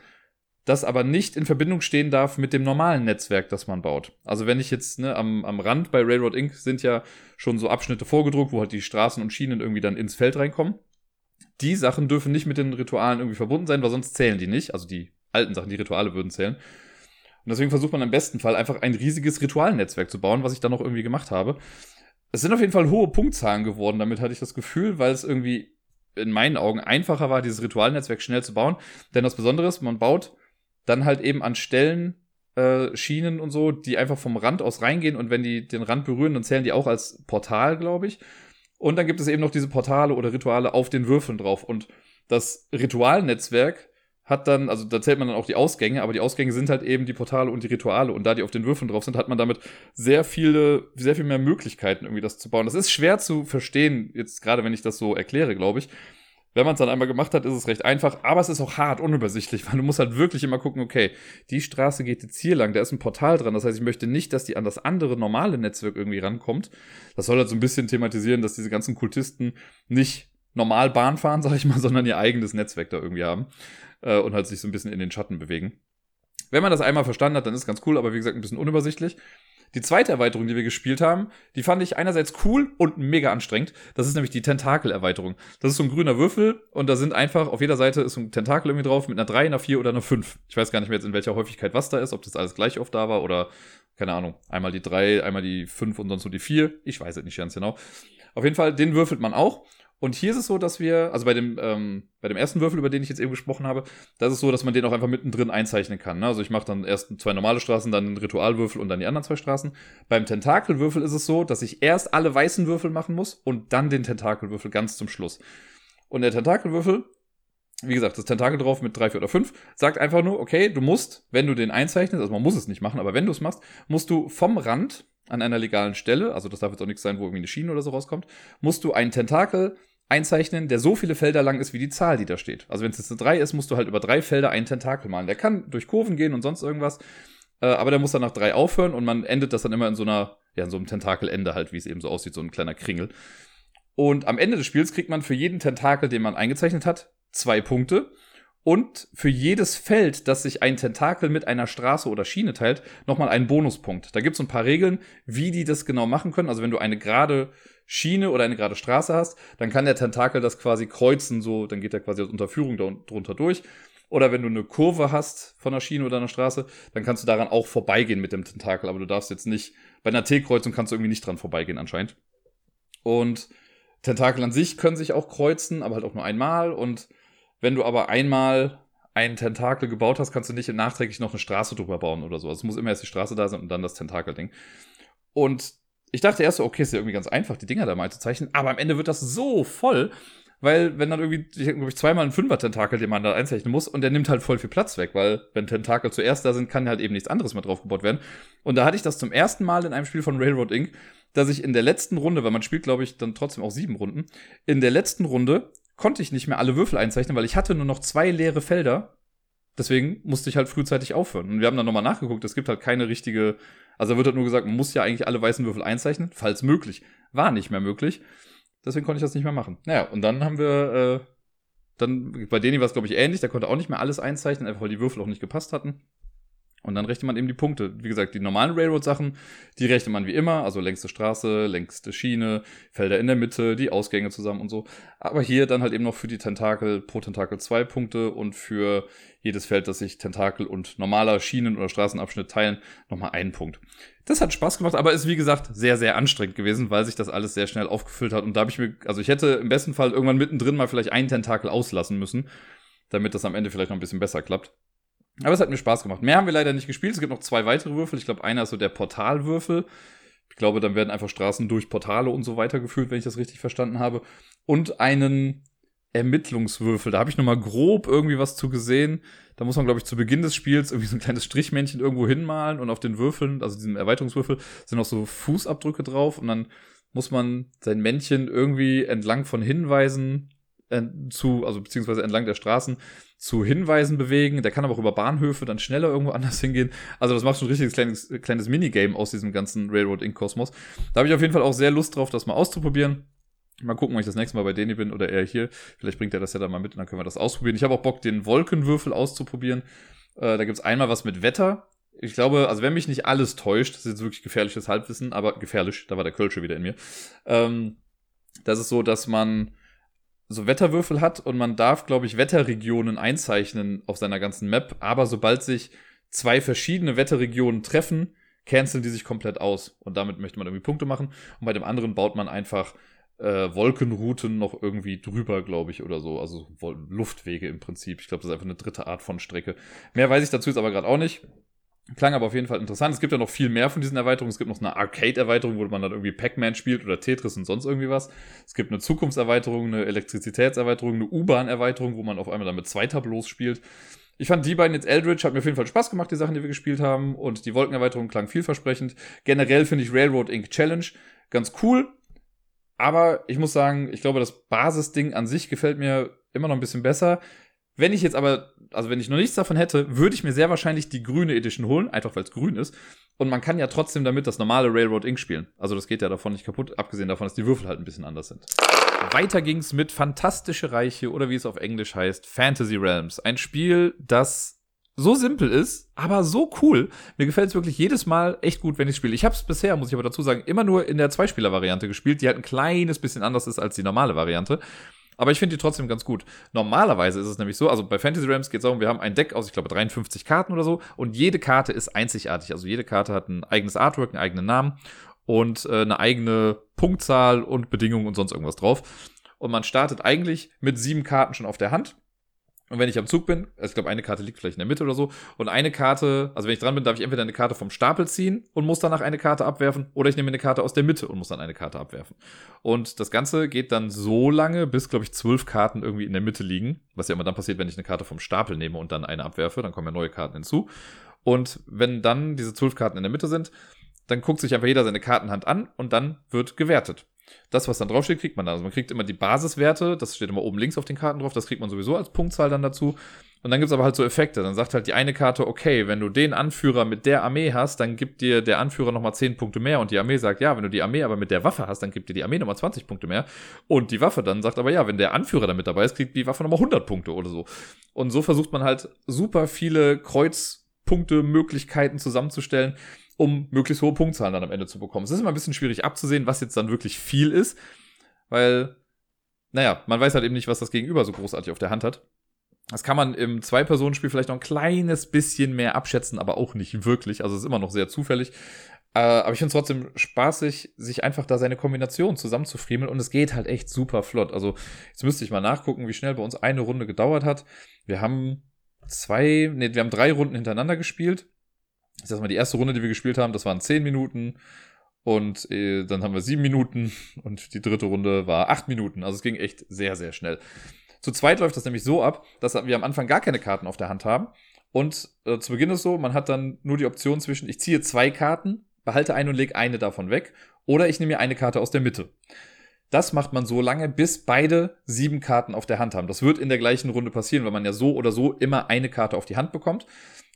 das aber nicht in Verbindung stehen darf mit dem normalen Netzwerk, das man baut. Also wenn ich jetzt ne, am, am Rand bei Railroad Inc. sind ja schon so Abschnitte vorgedruckt, wo halt die Straßen und Schienen irgendwie dann ins Feld reinkommen. Die Sachen dürfen nicht mit den Ritualen irgendwie verbunden sein, weil sonst zählen die nicht. Also die alten Sachen, die Rituale würden zählen. Und deswegen versucht man im besten Fall einfach ein riesiges Ritualnetzwerk zu bauen, was ich dann noch irgendwie gemacht habe. Es sind auf jeden Fall hohe Punktzahlen geworden, damit hatte ich das Gefühl, weil es irgendwie in meinen Augen einfacher war, dieses Ritualnetzwerk schnell zu bauen. Denn das Besondere ist, man baut dann halt eben an Stellen äh, Schienen und so, die einfach vom Rand aus reingehen und wenn die den Rand berühren, dann zählen die auch als Portal, glaube ich. Und dann gibt es eben noch diese Portale oder Rituale auf den Würfeln drauf. Und das Ritualnetzwerk hat dann, also da zählt man dann auch die Ausgänge, aber die Ausgänge sind halt eben die Portale und die Rituale. Und da die auf den Würfeln drauf sind, hat man damit sehr viele, sehr viel mehr Möglichkeiten, irgendwie das zu bauen. Das ist schwer zu verstehen, jetzt gerade wenn ich das so erkläre, glaube ich. Wenn man es dann einmal gemacht hat, ist es recht einfach, aber es ist auch hart unübersichtlich, weil du musst halt wirklich immer gucken, okay, die Straße geht jetzt hier lang, da ist ein Portal dran, das heißt, ich möchte nicht, dass die an das andere normale Netzwerk irgendwie rankommt. Das soll halt so ein bisschen thematisieren, dass diese ganzen Kultisten nicht normal Bahn fahren, sag ich mal, sondern ihr eigenes Netzwerk da irgendwie haben äh, und halt sich so ein bisschen in den Schatten bewegen. Wenn man das einmal verstanden hat, dann ist es ganz cool, aber wie gesagt, ein bisschen unübersichtlich. Die zweite Erweiterung, die wir gespielt haben, die fand ich einerseits cool und mega anstrengend. Das ist nämlich die Tentakel-Erweiterung. Das ist so ein grüner Würfel und da sind einfach auf jeder Seite ist so ein Tentakel irgendwie drauf mit einer 3, einer 4 oder einer 5. Ich weiß gar nicht mehr jetzt in welcher Häufigkeit was da ist, ob das alles gleich oft da war oder keine Ahnung. Einmal die 3, einmal die 5 und sonst so die 4. Ich weiß es nicht ganz genau. Auf jeden Fall, den würfelt man auch und hier ist es so, dass wir, also bei dem, ähm, bei dem ersten Würfel, über den ich jetzt eben gesprochen habe, da ist so, dass man den auch einfach mittendrin einzeichnen kann. Ne? Also ich mache dann erst zwei normale Straßen, dann einen Ritualwürfel und dann die anderen zwei Straßen. Beim Tentakelwürfel ist es so, dass ich erst alle weißen Würfel machen muss und dann den Tentakelwürfel ganz zum Schluss. Und der Tentakelwürfel, wie gesagt, das Tentakel drauf mit drei, vier oder fünf, sagt einfach nur, okay, du musst, wenn du den einzeichnest, also man muss es nicht machen, aber wenn du es machst, musst du vom Rand an einer legalen Stelle, also das darf jetzt auch nichts sein, wo irgendwie eine Schiene oder so rauskommt, musst du einen Tentakel einzeichnen, der so viele Felder lang ist wie die Zahl, die da steht. Also wenn es jetzt eine 3 ist, musst du halt über drei Felder einen Tentakel malen. Der kann durch Kurven gehen und sonst irgendwas, äh, aber der muss dann nach drei aufhören und man endet das dann immer in so einer, ja, in so einem Tentakelende halt, wie es eben so aussieht, so ein kleiner Kringel. Und am Ende des Spiels kriegt man für jeden Tentakel, den man eingezeichnet hat, zwei Punkte. Und für jedes Feld, das sich ein Tentakel mit einer Straße oder Schiene teilt, nochmal einen Bonuspunkt. Da gibt es ein paar Regeln, wie die das genau machen können. Also wenn du eine gerade Schiene oder eine gerade Straße hast, dann kann der Tentakel das quasi kreuzen, so, dann geht er quasi als Unterführung drunter durch. Oder wenn du eine Kurve hast von einer Schiene oder einer Straße, dann kannst du daran auch vorbeigehen mit dem Tentakel, aber du darfst jetzt nicht, bei einer T-Kreuzung kannst du irgendwie nicht dran vorbeigehen anscheinend. Und Tentakel an sich können sich auch kreuzen, aber halt auch nur einmal. Und wenn du aber einmal einen Tentakel gebaut hast, kannst du nicht nachträglich noch eine Straße drüber bauen oder so. Also es muss immer erst die Straße da sein und dann das Tentakelding. Und ich dachte erst so, okay, ist ja irgendwie ganz einfach, die Dinger da mal zu zeichnen, aber am Ende wird das so voll, weil wenn dann irgendwie, ich glaube ich, zweimal ein Fünfer-Tentakel, den man da einzeichnen muss, und der nimmt halt voll viel Platz weg, weil wenn Tentakel zuerst da sind, kann halt eben nichts anderes mehr draufgebaut werden. Und da hatte ich das zum ersten Mal in einem Spiel von Railroad Inc., dass ich in der letzten Runde, weil man spielt, glaube ich, dann trotzdem auch sieben Runden, in der letzten Runde konnte ich nicht mehr alle Würfel einzeichnen, weil ich hatte nur noch zwei leere Felder Deswegen musste ich halt frühzeitig aufhören. Und wir haben dann nochmal nachgeguckt, es gibt halt keine richtige, also da wird halt nur gesagt, man muss ja eigentlich alle weißen Würfel einzeichnen, falls möglich. War nicht mehr möglich. Deswegen konnte ich das nicht mehr machen. Naja, und dann haben wir, äh, dann, bei Deni war es, glaube ich, ähnlich, der konnte auch nicht mehr alles einzeichnen, einfach weil die Würfel auch nicht gepasst hatten. Und dann rechnet man eben die Punkte. Wie gesagt, die normalen Railroad-Sachen, die rechnet man wie immer, also längste Straße, längste Schiene, Felder in der Mitte, die Ausgänge zusammen und so. Aber hier dann halt eben noch für die Tentakel pro Tentakel zwei Punkte und für jedes Feld, das sich Tentakel und normaler Schienen- oder Straßenabschnitt teilen, nochmal einen Punkt. Das hat Spaß gemacht, aber ist wie gesagt sehr, sehr anstrengend gewesen, weil sich das alles sehr schnell aufgefüllt hat. Und da habe ich mir, also ich hätte im besten Fall irgendwann mittendrin mal vielleicht einen Tentakel auslassen müssen, damit das am Ende vielleicht noch ein bisschen besser klappt. Aber es hat mir Spaß gemacht. Mehr haben wir leider nicht gespielt. Es gibt noch zwei weitere Würfel. Ich glaube, einer ist so der Portalwürfel. Ich glaube, dann werden einfach Straßen durch Portale und so weiter geführt, wenn ich das richtig verstanden habe. Und einen Ermittlungswürfel. Da habe ich noch mal grob irgendwie was zu gesehen. Da muss man, glaube ich, zu Beginn des Spiels irgendwie so ein kleines Strichmännchen irgendwo hinmalen und auf den Würfeln, also diesem Erweiterungswürfel, sind auch so Fußabdrücke drauf und dann muss man sein Männchen irgendwie entlang von Hinweisen äh, zu, also beziehungsweise entlang der Straßen zu Hinweisen bewegen. Der kann aber auch über Bahnhöfe dann schneller irgendwo anders hingehen. Also das macht schon ein richtiges kleines, kleines Minigame aus diesem ganzen Railroad Inc. Kosmos. Da habe ich auf jeden Fall auch sehr Lust drauf, das mal auszuprobieren. Mal gucken, ob ich das nächste Mal bei Deni bin oder er hier. Vielleicht bringt er das ja dann mal mit und dann können wir das ausprobieren. Ich habe auch Bock, den Wolkenwürfel auszuprobieren. Äh, da gibt's einmal was mit Wetter. Ich glaube, also wenn mich nicht alles täuscht, das ist jetzt wirklich gefährliches Halbwissen, aber gefährlich, da war der Kölsche wieder in mir. Ähm, das ist so, dass man so Wetterwürfel hat und man darf, glaube ich, Wetterregionen einzeichnen auf seiner ganzen Map, aber sobald sich zwei verschiedene Wetterregionen treffen, canceln die sich komplett aus und damit möchte man irgendwie Punkte machen und bei dem anderen baut man einfach äh, Wolkenrouten noch irgendwie drüber, glaube ich, oder so, also Luftwege im Prinzip. Ich glaube, das ist einfach eine dritte Art von Strecke. Mehr weiß ich dazu jetzt aber gerade auch nicht. Klang aber auf jeden Fall interessant. Es gibt ja noch viel mehr von diesen Erweiterungen. Es gibt noch eine Arcade-Erweiterung, wo man dann irgendwie Pac-Man spielt oder Tetris und sonst irgendwie was. Es gibt eine Zukunftserweiterung, eine Elektrizitätserweiterung, eine U-Bahn-Erweiterung, wo man auf einmal dann mit zwei Tableaus spielt. Ich fand die beiden jetzt Eldritch, hat mir auf jeden Fall Spaß gemacht, die Sachen, die wir gespielt haben. Und die Wolkenerweiterung klang vielversprechend. Generell finde ich Railroad Inc. Challenge ganz cool. Aber ich muss sagen, ich glaube, das Basisding an sich gefällt mir immer noch ein bisschen besser. Wenn ich jetzt aber, also wenn ich noch nichts davon hätte, würde ich mir sehr wahrscheinlich die grüne Edition holen, einfach weil es grün ist. Und man kann ja trotzdem damit das normale Railroad Inc. spielen. Also das geht ja davon nicht kaputt, abgesehen davon, dass die Würfel halt ein bisschen anders sind. Weiter ging's mit Fantastische Reiche oder wie es auf Englisch heißt, Fantasy Realms. Ein Spiel, das so simpel ist, aber so cool. Mir gefällt es wirklich jedes Mal echt gut, wenn ich spiele. Ich habe es bisher, muss ich aber dazu sagen, immer nur in der Zweispieler-Variante gespielt, die halt ein kleines bisschen anders ist als die normale Variante. Aber ich finde die trotzdem ganz gut. Normalerweise ist es nämlich so, also bei Fantasy Rams geht es darum, wir haben ein Deck aus, ich glaube, 53 Karten oder so und jede Karte ist einzigartig. Also jede Karte hat ein eigenes Artwork, einen eigenen Namen und äh, eine eigene Punktzahl und Bedingungen und sonst irgendwas drauf. Und man startet eigentlich mit sieben Karten schon auf der Hand und wenn ich am Zug bin, also ich glaube, eine Karte liegt vielleicht in der Mitte oder so, und eine Karte, also wenn ich dran bin, darf ich entweder eine Karte vom Stapel ziehen und muss danach eine Karte abwerfen, oder ich nehme eine Karte aus der Mitte und muss dann eine Karte abwerfen. Und das Ganze geht dann so lange, bis, glaube ich, zwölf Karten irgendwie in der Mitte liegen, was ja immer dann passiert, wenn ich eine Karte vom Stapel nehme und dann eine abwerfe, dann kommen ja neue Karten hinzu. Und wenn dann diese zwölf Karten in der Mitte sind, dann guckt sich einfach jeder seine Kartenhand an und dann wird gewertet. Das, was dann draufsteht, kriegt man dann. Also man kriegt immer die Basiswerte, das steht immer oben links auf den Karten drauf, das kriegt man sowieso als Punktzahl dann dazu. Und dann gibt es aber halt so Effekte. Dann sagt halt die eine Karte, okay, wenn du den Anführer mit der Armee hast, dann gibt dir der Anführer nochmal 10 Punkte mehr. Und die Armee sagt, ja, wenn du die Armee aber mit der Waffe hast, dann gibt dir die Armee nochmal 20 Punkte mehr. Und die Waffe dann sagt aber, ja, wenn der Anführer damit dabei ist, kriegt die Waffe nochmal 100 Punkte oder so. Und so versucht man halt super viele Kreuzpunkte, Möglichkeiten zusammenzustellen, um möglichst hohe Punktzahlen dann am Ende zu bekommen. Es ist immer ein bisschen schwierig abzusehen, was jetzt dann wirklich viel ist, weil, naja, man weiß halt eben nicht, was das Gegenüber so großartig auf der Hand hat. Das kann man im Zwei-Personen-Spiel vielleicht noch ein kleines bisschen mehr abschätzen, aber auch nicht wirklich. Also es ist immer noch sehr zufällig. Äh, aber ich finde es trotzdem spaßig, sich einfach da seine Kombination zusammenzufriemeln und es geht halt echt super flott. Also jetzt müsste ich mal nachgucken, wie schnell bei uns eine Runde gedauert hat. Wir haben zwei, nee, wir haben drei Runden hintereinander gespielt ich sag mal, die erste Runde, die wir gespielt haben, das waren zehn Minuten. Und äh, dann haben wir sieben Minuten und die dritte Runde war acht Minuten. Also es ging echt sehr, sehr schnell. Zu zweit läuft das nämlich so ab, dass wir am Anfang gar keine Karten auf der Hand haben. Und äh, zu Beginn ist so, man hat dann nur die Option zwischen, ich ziehe zwei Karten, behalte eine und lege eine davon weg, oder ich nehme mir eine Karte aus der Mitte. Das macht man so lange, bis beide sieben Karten auf der Hand haben. Das wird in der gleichen Runde passieren, weil man ja so oder so immer eine Karte auf die Hand bekommt.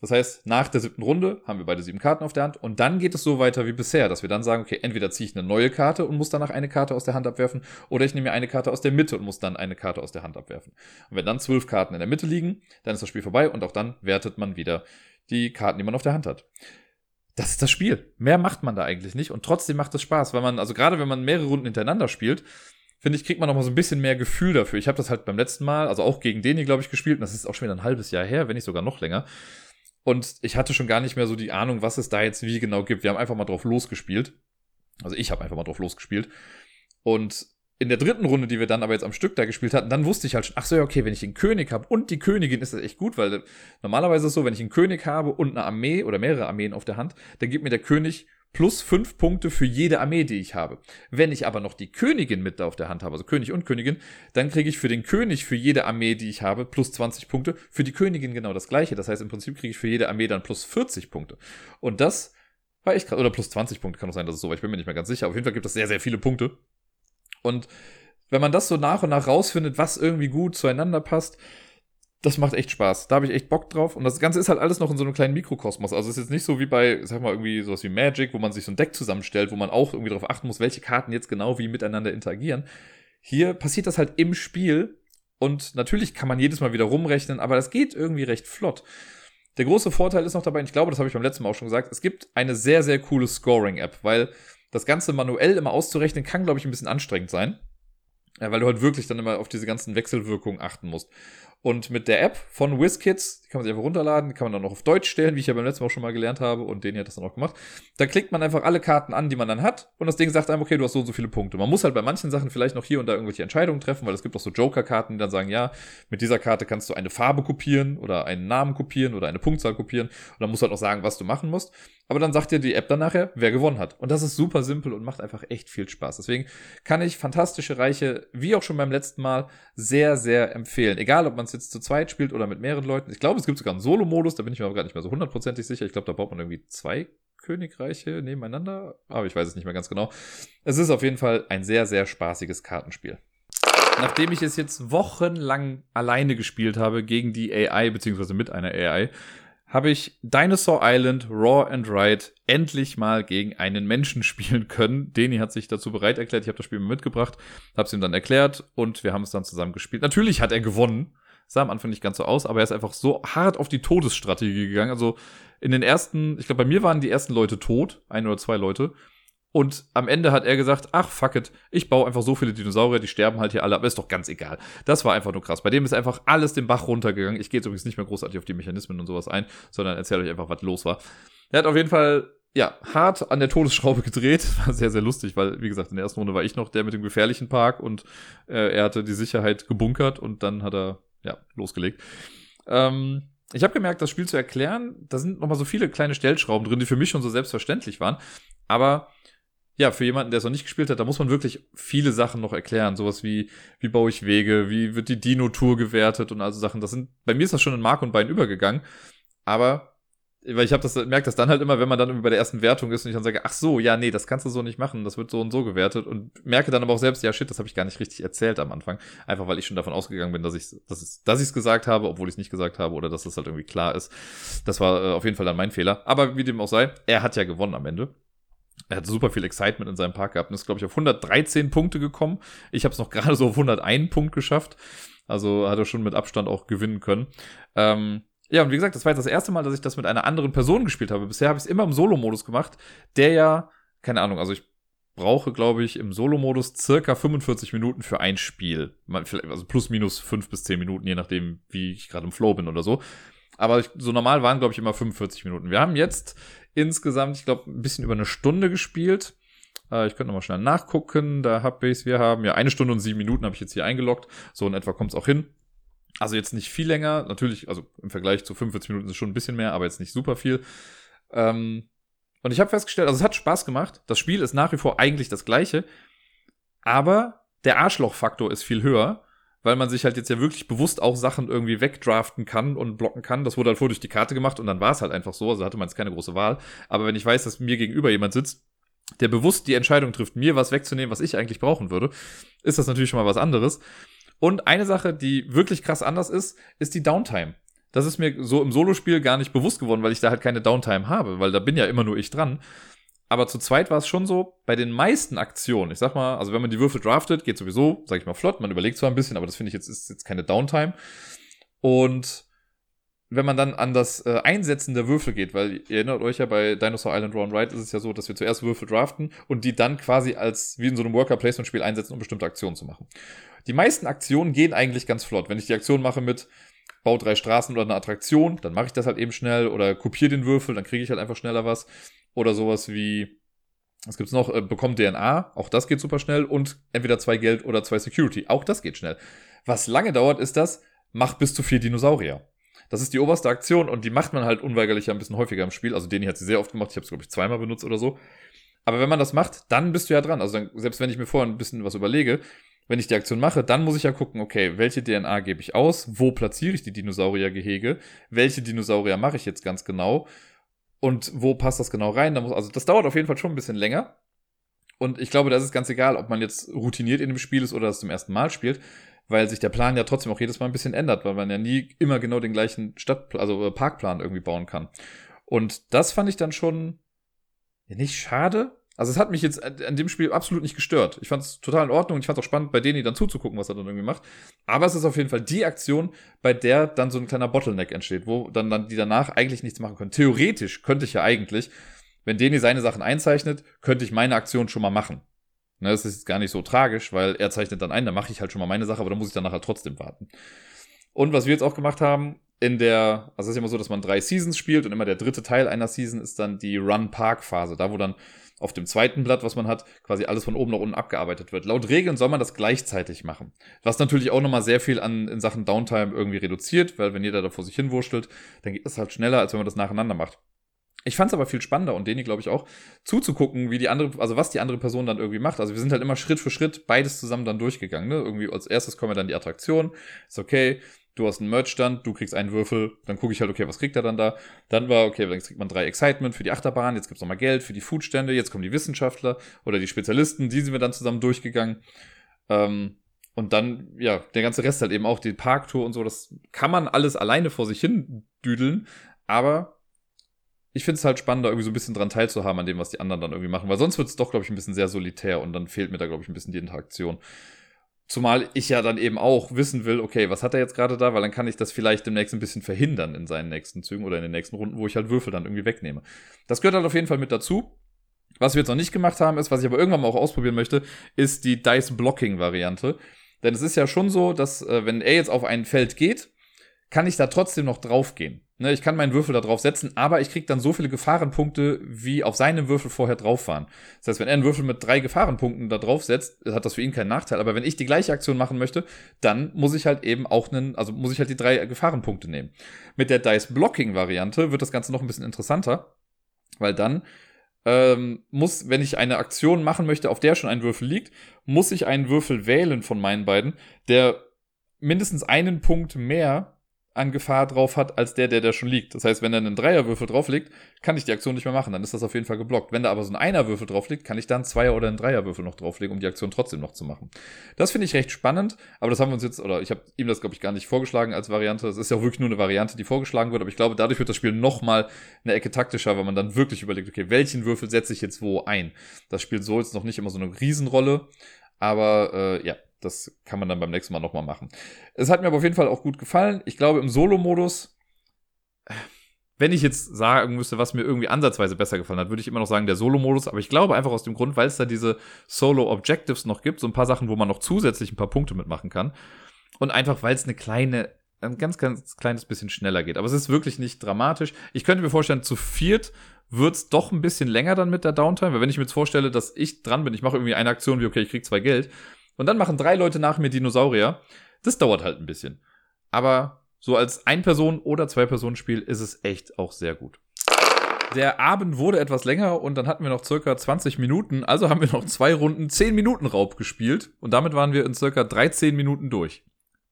Das heißt, nach der siebten Runde haben wir beide sieben Karten auf der Hand und dann geht es so weiter wie bisher, dass wir dann sagen, okay, entweder ziehe ich eine neue Karte und muss danach eine Karte aus der Hand abwerfen oder ich nehme mir eine Karte aus der Mitte und muss dann eine Karte aus der Hand abwerfen. Und wenn dann zwölf Karten in der Mitte liegen, dann ist das Spiel vorbei und auch dann wertet man wieder die Karten, die man auf der Hand hat. Das ist das Spiel. Mehr macht man da eigentlich nicht und trotzdem macht es Spaß, weil man, also gerade wenn man mehrere Runden hintereinander spielt, finde ich, kriegt man noch mal so ein bisschen mehr Gefühl dafür. Ich habe das halt beim letzten Mal, also auch gegen den hier, glaube ich, gespielt und das ist auch schon wieder ein halbes Jahr her, wenn nicht sogar noch länger. Und ich hatte schon gar nicht mehr so die Ahnung, was es da jetzt wie genau gibt. Wir haben einfach mal drauf losgespielt. Also ich habe einfach mal drauf losgespielt. Und in der dritten Runde, die wir dann aber jetzt am Stück da gespielt hatten, dann wusste ich halt schon, ach so, ja, okay, wenn ich den König habe und die Königin, ist das echt gut, weil normalerweise ist es so, wenn ich einen König habe und eine Armee oder mehrere Armeen auf der Hand, dann gibt mir der König plus fünf Punkte für jede Armee, die ich habe. Wenn ich aber noch die Königin mit da auf der Hand habe, also König und Königin, dann kriege ich für den König für jede Armee, die ich habe, plus 20 Punkte. Für die Königin genau das gleiche. Das heißt, im Prinzip kriege ich für jede Armee dann plus 40 Punkte. Und das war echt krass. Oder plus 20 Punkte kann auch sein, dass es so war. Ich bin mir nicht mehr ganz sicher. Auf jeden Fall gibt es sehr, sehr viele Punkte. Und wenn man das so nach und nach rausfindet, was irgendwie gut zueinander passt, das macht echt Spaß. Da habe ich echt Bock drauf. Und das Ganze ist halt alles noch in so einem kleinen Mikrokosmos. Also es ist jetzt nicht so wie bei, sag mal, irgendwie sowas wie Magic, wo man sich so ein Deck zusammenstellt, wo man auch irgendwie darauf achten muss, welche Karten jetzt genau wie miteinander interagieren. Hier passiert das halt im Spiel. Und natürlich kann man jedes Mal wieder rumrechnen, aber das geht irgendwie recht flott. Der große Vorteil ist noch dabei, und ich glaube, das habe ich beim letzten Mal auch schon gesagt, es gibt eine sehr, sehr coole Scoring-App, weil das Ganze manuell immer auszurechnen kann, glaube ich, ein bisschen anstrengend sein. Weil du halt wirklich dann immer auf diese ganzen Wechselwirkungen achten musst. Und mit der App von WizKids, kann man sich einfach runterladen, kann man dann noch auf Deutsch stellen, wie ich ja beim letzten Mal auch schon mal gelernt habe und den hat das dann auch gemacht. Da klickt man einfach alle Karten an, die man dann hat und das Ding sagt einem, okay, du hast so und so viele Punkte. Man muss halt bei manchen Sachen vielleicht noch hier und da irgendwelche Entscheidungen treffen, weil es gibt auch so Joker-Karten, die dann sagen, ja, mit dieser Karte kannst du eine Farbe kopieren oder einen Namen kopieren oder eine Punktzahl kopieren und dann musst du halt auch sagen, was du machen musst. Aber dann sagt dir die App dann nachher, wer gewonnen hat. Und das ist super simpel und macht einfach echt viel Spaß. Deswegen kann ich fantastische Reiche, wie auch schon beim letzten Mal, sehr, sehr empfehlen. Egal, ob man es jetzt zu zweit spielt oder mit mehreren Leuten. Ich glaube, es gibt sogar einen Solo-Modus, da bin ich mir aber gar nicht mehr so hundertprozentig sicher. Ich glaube, da baut man irgendwie zwei Königreiche nebeneinander, aber ich weiß es nicht mehr ganz genau. Es ist auf jeden Fall ein sehr, sehr spaßiges Kartenspiel. Nachdem ich es jetzt wochenlang alleine gespielt habe gegen die AI, beziehungsweise mit einer AI, habe ich Dinosaur Island Raw and Ride endlich mal gegen einen Menschen spielen können. Deni hat sich dazu bereit erklärt. Ich habe das Spiel mitgebracht, habe es ihm dann erklärt und wir haben es dann zusammen gespielt. Natürlich hat er gewonnen. Sah am Anfang nicht ganz so aus, aber er ist einfach so hart auf die Todesstrategie gegangen. Also in den ersten, ich glaube, bei mir waren die ersten Leute tot, ein oder zwei Leute. Und am Ende hat er gesagt, ach fuck it, ich baue einfach so viele Dinosaurier, die sterben halt hier alle, aber ist doch ganz egal. Das war einfach nur krass. Bei dem ist einfach alles den Bach runtergegangen. Ich gehe jetzt übrigens nicht mehr großartig auf die Mechanismen und sowas ein, sondern erzähle euch einfach, was los war. Er hat auf jeden Fall, ja, hart an der Todesschraube gedreht. War sehr, sehr lustig, weil, wie gesagt, in der ersten Runde war ich noch der mit dem gefährlichen Park und äh, er hatte die Sicherheit gebunkert und dann hat er, ja, losgelegt. Ähm, ich habe gemerkt, das Spiel zu erklären, da sind nochmal so viele kleine Stellschrauben drin, die für mich schon so selbstverständlich waren. Aber ja, für jemanden, der es noch nicht gespielt hat, da muss man wirklich viele Sachen noch erklären. Sowas wie, wie baue ich Wege, wie wird die Dino-Tour gewertet und also Sachen. Das sind, bei mir ist das schon in Mark und Bein übergegangen. Aber, weil ich habe das, merkt das dann halt immer, wenn man dann bei der ersten Wertung ist und ich dann sage, ach so, ja, nee, das kannst du so nicht machen, das wird so und so gewertet und merke dann aber auch selbst, ja, shit, das habe ich gar nicht richtig erzählt am Anfang. Einfach weil ich schon davon ausgegangen bin, dass ich dass ich dass ich gesagt habe, obwohl ich es nicht gesagt habe oder dass das halt irgendwie klar ist. Das war äh, auf jeden Fall dann mein Fehler. Aber wie dem auch sei, er hat ja gewonnen am Ende. Er hat super viel Excitement in seinem Park gehabt und ist, glaube ich, auf 113 Punkte gekommen. Ich habe es noch gerade so auf 101 Punkt geschafft. Also hat er schon mit Abstand auch gewinnen können. Ähm, ja, und wie gesagt, das war jetzt das erste Mal, dass ich das mit einer anderen Person gespielt habe. Bisher habe ich es immer im Solo-Modus gemacht, der ja, keine Ahnung, also ich brauche, glaube ich, im Solo-Modus circa 45 Minuten für ein Spiel. Also plus minus 5 bis 10 Minuten, je nachdem, wie ich gerade im Flow bin oder so. Aber so normal waren, glaube ich, immer 45 Minuten. Wir haben jetzt insgesamt, ich glaube, ein bisschen über eine Stunde gespielt. Äh, ich könnte nochmal schnell nachgucken. Da habe ich Wir haben ja eine Stunde und sieben Minuten habe ich jetzt hier eingeloggt. So in etwa kommt es auch hin. Also jetzt nicht viel länger. Natürlich, also im Vergleich zu 45 Minuten ist es schon ein bisschen mehr, aber jetzt nicht super viel. Ähm, und ich habe festgestellt, also es hat Spaß gemacht. Das Spiel ist nach wie vor eigentlich das gleiche. Aber der Arschlochfaktor ist viel höher weil man sich halt jetzt ja wirklich bewusst auch Sachen irgendwie wegdraften kann und blocken kann. Das wurde halt vor durch die Karte gemacht und dann war es halt einfach so, also hatte man jetzt keine große Wahl. Aber wenn ich weiß, dass mir gegenüber jemand sitzt, der bewusst die Entscheidung trifft, mir was wegzunehmen, was ich eigentlich brauchen würde, ist das natürlich schon mal was anderes. Und eine Sache, die wirklich krass anders ist, ist die Downtime. Das ist mir so im Solospiel gar nicht bewusst geworden, weil ich da halt keine Downtime habe, weil da bin ja immer nur ich dran. Aber zu zweit war es schon so, bei den meisten Aktionen, ich sag mal, also wenn man die Würfel draftet, geht sowieso, sag ich mal, flott, man überlegt zwar ein bisschen, aber das finde ich jetzt ist jetzt keine Downtime. Und wenn man dann an das äh, Einsetzen der Würfel geht, weil ihr erinnert euch ja bei Dinosaur Island Round Ride ist es ja so, dass wir zuerst Würfel draften und die dann quasi als wie in so einem Worker Placement Spiel einsetzen, um bestimmte Aktionen zu machen. Die meisten Aktionen gehen eigentlich ganz flott. Wenn ich die Aktion mache mit bau drei Straßen oder eine Attraktion, dann mache ich das halt eben schnell oder kopiere den Würfel, dann kriege ich halt einfach schneller was oder sowas wie was gibt's noch? Äh, bekommt DNA, auch das geht super schnell und entweder zwei Geld oder zwei Security, auch das geht schnell. Was lange dauert, ist das, macht bis zu vier Dinosaurier. Das ist die oberste Aktion und die macht man halt unweigerlich ein bisschen häufiger im Spiel. Also Deni hat sie sehr oft gemacht. Ich habe es, glaube ich, zweimal benutzt oder so. Aber wenn man das macht, dann bist du ja dran. Also dann, selbst wenn ich mir vorher ein bisschen was überlege, wenn ich die Aktion mache, dann muss ich ja gucken, okay, welche DNA gebe ich aus? Wo platziere ich die Dinosauriergehege? Welche Dinosaurier mache ich jetzt ganz genau? Und wo passt das genau rein? Da muss, also das dauert auf jeden Fall schon ein bisschen länger. Und ich glaube, das ist ganz egal, ob man jetzt routiniert in dem Spiel ist oder das zum ersten Mal spielt weil sich der Plan ja trotzdem auch jedes Mal ein bisschen ändert, weil man ja nie immer genau den gleichen Stadt, also äh, Parkplan irgendwie bauen kann. Und das fand ich dann schon nicht schade. Also es hat mich jetzt an dem Spiel absolut nicht gestört. Ich fand es total in Ordnung und ich fand es auch spannend, bei denen dann zuzugucken, was er dann irgendwie macht. Aber es ist auf jeden Fall die Aktion, bei der dann so ein kleiner Bottleneck entsteht, wo dann, dann die danach eigentlich nichts machen können. Theoretisch könnte ich ja eigentlich, wenn Deni seine Sachen einzeichnet, könnte ich meine Aktion schon mal machen. Ne, das ist gar nicht so tragisch, weil er zeichnet dann ein, dann mache ich halt schon mal meine Sache, aber dann muss ich danach halt trotzdem warten. Und was wir jetzt auch gemacht haben, in der, also es ist immer so, dass man drei Seasons spielt und immer der dritte Teil einer Season ist dann die Run-Park-Phase, da wo dann auf dem zweiten Blatt, was man hat, quasi alles von oben nach unten abgearbeitet wird. Laut Regeln soll man das gleichzeitig machen. Was natürlich auch nochmal sehr viel an, in Sachen Downtime irgendwie reduziert, weil wenn jeder da vor sich hinwurschtelt, dann geht das halt schneller, als wenn man das nacheinander macht. Ich fand es aber viel spannender und Deni, glaube ich, auch, zuzugucken, wie die andere, also was die andere Person dann irgendwie macht. Also wir sind halt immer Schritt für Schritt beides zusammen dann durchgegangen. Ne? Irgendwie als erstes kommen wir dann die Attraktion. Ist okay, du hast einen Merch-Stand, du kriegst einen Würfel, dann gucke ich halt, okay, was kriegt er dann da? Dann war, okay, dann kriegt man drei Excitement für die Achterbahn, jetzt gibt's nochmal Geld für die Foodstände, jetzt kommen die Wissenschaftler oder die Spezialisten, die sind wir dann zusammen durchgegangen. Ähm, und dann, ja, der ganze Rest halt eben auch, die Parktour und so, das kann man alles alleine vor sich hin düdeln, aber ich finde es halt spannend, da irgendwie so ein bisschen dran teilzuhaben an dem, was die anderen dann irgendwie machen, weil sonst wird es doch, glaube ich, ein bisschen sehr solitär und dann fehlt mir da, glaube ich, ein bisschen die Interaktion. Zumal ich ja dann eben auch wissen will, okay, was hat er jetzt gerade da, weil dann kann ich das vielleicht demnächst ein bisschen verhindern in seinen nächsten Zügen oder in den nächsten Runden, wo ich halt Würfel dann irgendwie wegnehme. Das gehört halt auf jeden Fall mit dazu. Was wir jetzt noch nicht gemacht haben, ist, was ich aber irgendwann mal auch ausprobieren möchte, ist die Dice-Blocking-Variante. Denn es ist ja schon so, dass äh, wenn er jetzt auf ein Feld geht, kann ich da trotzdem noch draufgehen. Ne, ich kann meinen Würfel da drauf setzen, aber ich kriege dann so viele Gefahrenpunkte, wie auf seinem Würfel vorher drauf waren. Das heißt, wenn er einen Würfel mit drei Gefahrenpunkten da drauf setzt, hat das für ihn keinen Nachteil. Aber wenn ich die gleiche Aktion machen möchte, dann muss ich halt eben auch einen, also muss ich halt die drei Gefahrenpunkte nehmen. Mit der Dice-Blocking-Variante wird das Ganze noch ein bisschen interessanter, weil dann ähm, muss, wenn ich eine Aktion machen möchte, auf der schon ein Würfel liegt, muss ich einen Würfel wählen von meinen beiden, der mindestens einen Punkt mehr an Gefahr drauf hat, als der, der da schon liegt. Das heißt, wenn da ein Dreierwürfel drauf liegt, kann ich die Aktion nicht mehr machen. Dann ist das auf jeden Fall geblockt. Wenn da aber so ein Einerwürfel drauf liegt, kann ich dann Zweier- oder einen Dreierwürfel noch drauflegen, um die Aktion trotzdem noch zu machen. Das finde ich recht spannend, aber das haben wir uns jetzt, oder ich habe ihm das, glaube ich, gar nicht vorgeschlagen als Variante. Es ist ja auch wirklich nur eine Variante, die vorgeschlagen wird, aber ich glaube, dadurch wird das Spiel nochmal eine Ecke taktischer, weil man dann wirklich überlegt, okay, welchen Würfel setze ich jetzt wo ein? Das spielt so jetzt noch nicht immer so eine Riesenrolle, aber äh, ja, das kann man dann beim nächsten Mal nochmal machen. Es hat mir aber auf jeden Fall auch gut gefallen. Ich glaube, im Solo-Modus, wenn ich jetzt sagen müsste, was mir irgendwie ansatzweise besser gefallen hat, würde ich immer noch sagen, der Solo-Modus. Aber ich glaube einfach aus dem Grund, weil es da diese Solo-Objectives noch gibt, so ein paar Sachen, wo man noch zusätzlich ein paar Punkte mitmachen kann. Und einfach, weil es eine kleine, ein ganz, ganz kleines bisschen schneller geht. Aber es ist wirklich nicht dramatisch. Ich könnte mir vorstellen, zu viert wird's doch ein bisschen länger dann mit der Downtime, weil wenn ich mir jetzt vorstelle, dass ich dran bin, ich mache irgendwie eine Aktion wie, okay, ich krieg zwei Geld, und dann machen drei Leute nach mir Dinosaurier. Das dauert halt ein bisschen. Aber so als Ein-Person- oder Zwei-Personen-Spiel ist es echt auch sehr gut. Der Abend wurde etwas länger und dann hatten wir noch circa 20 Minuten. Also haben wir noch zwei Runden 10 Minuten Raub gespielt. Und damit waren wir in circa 13 Minuten durch.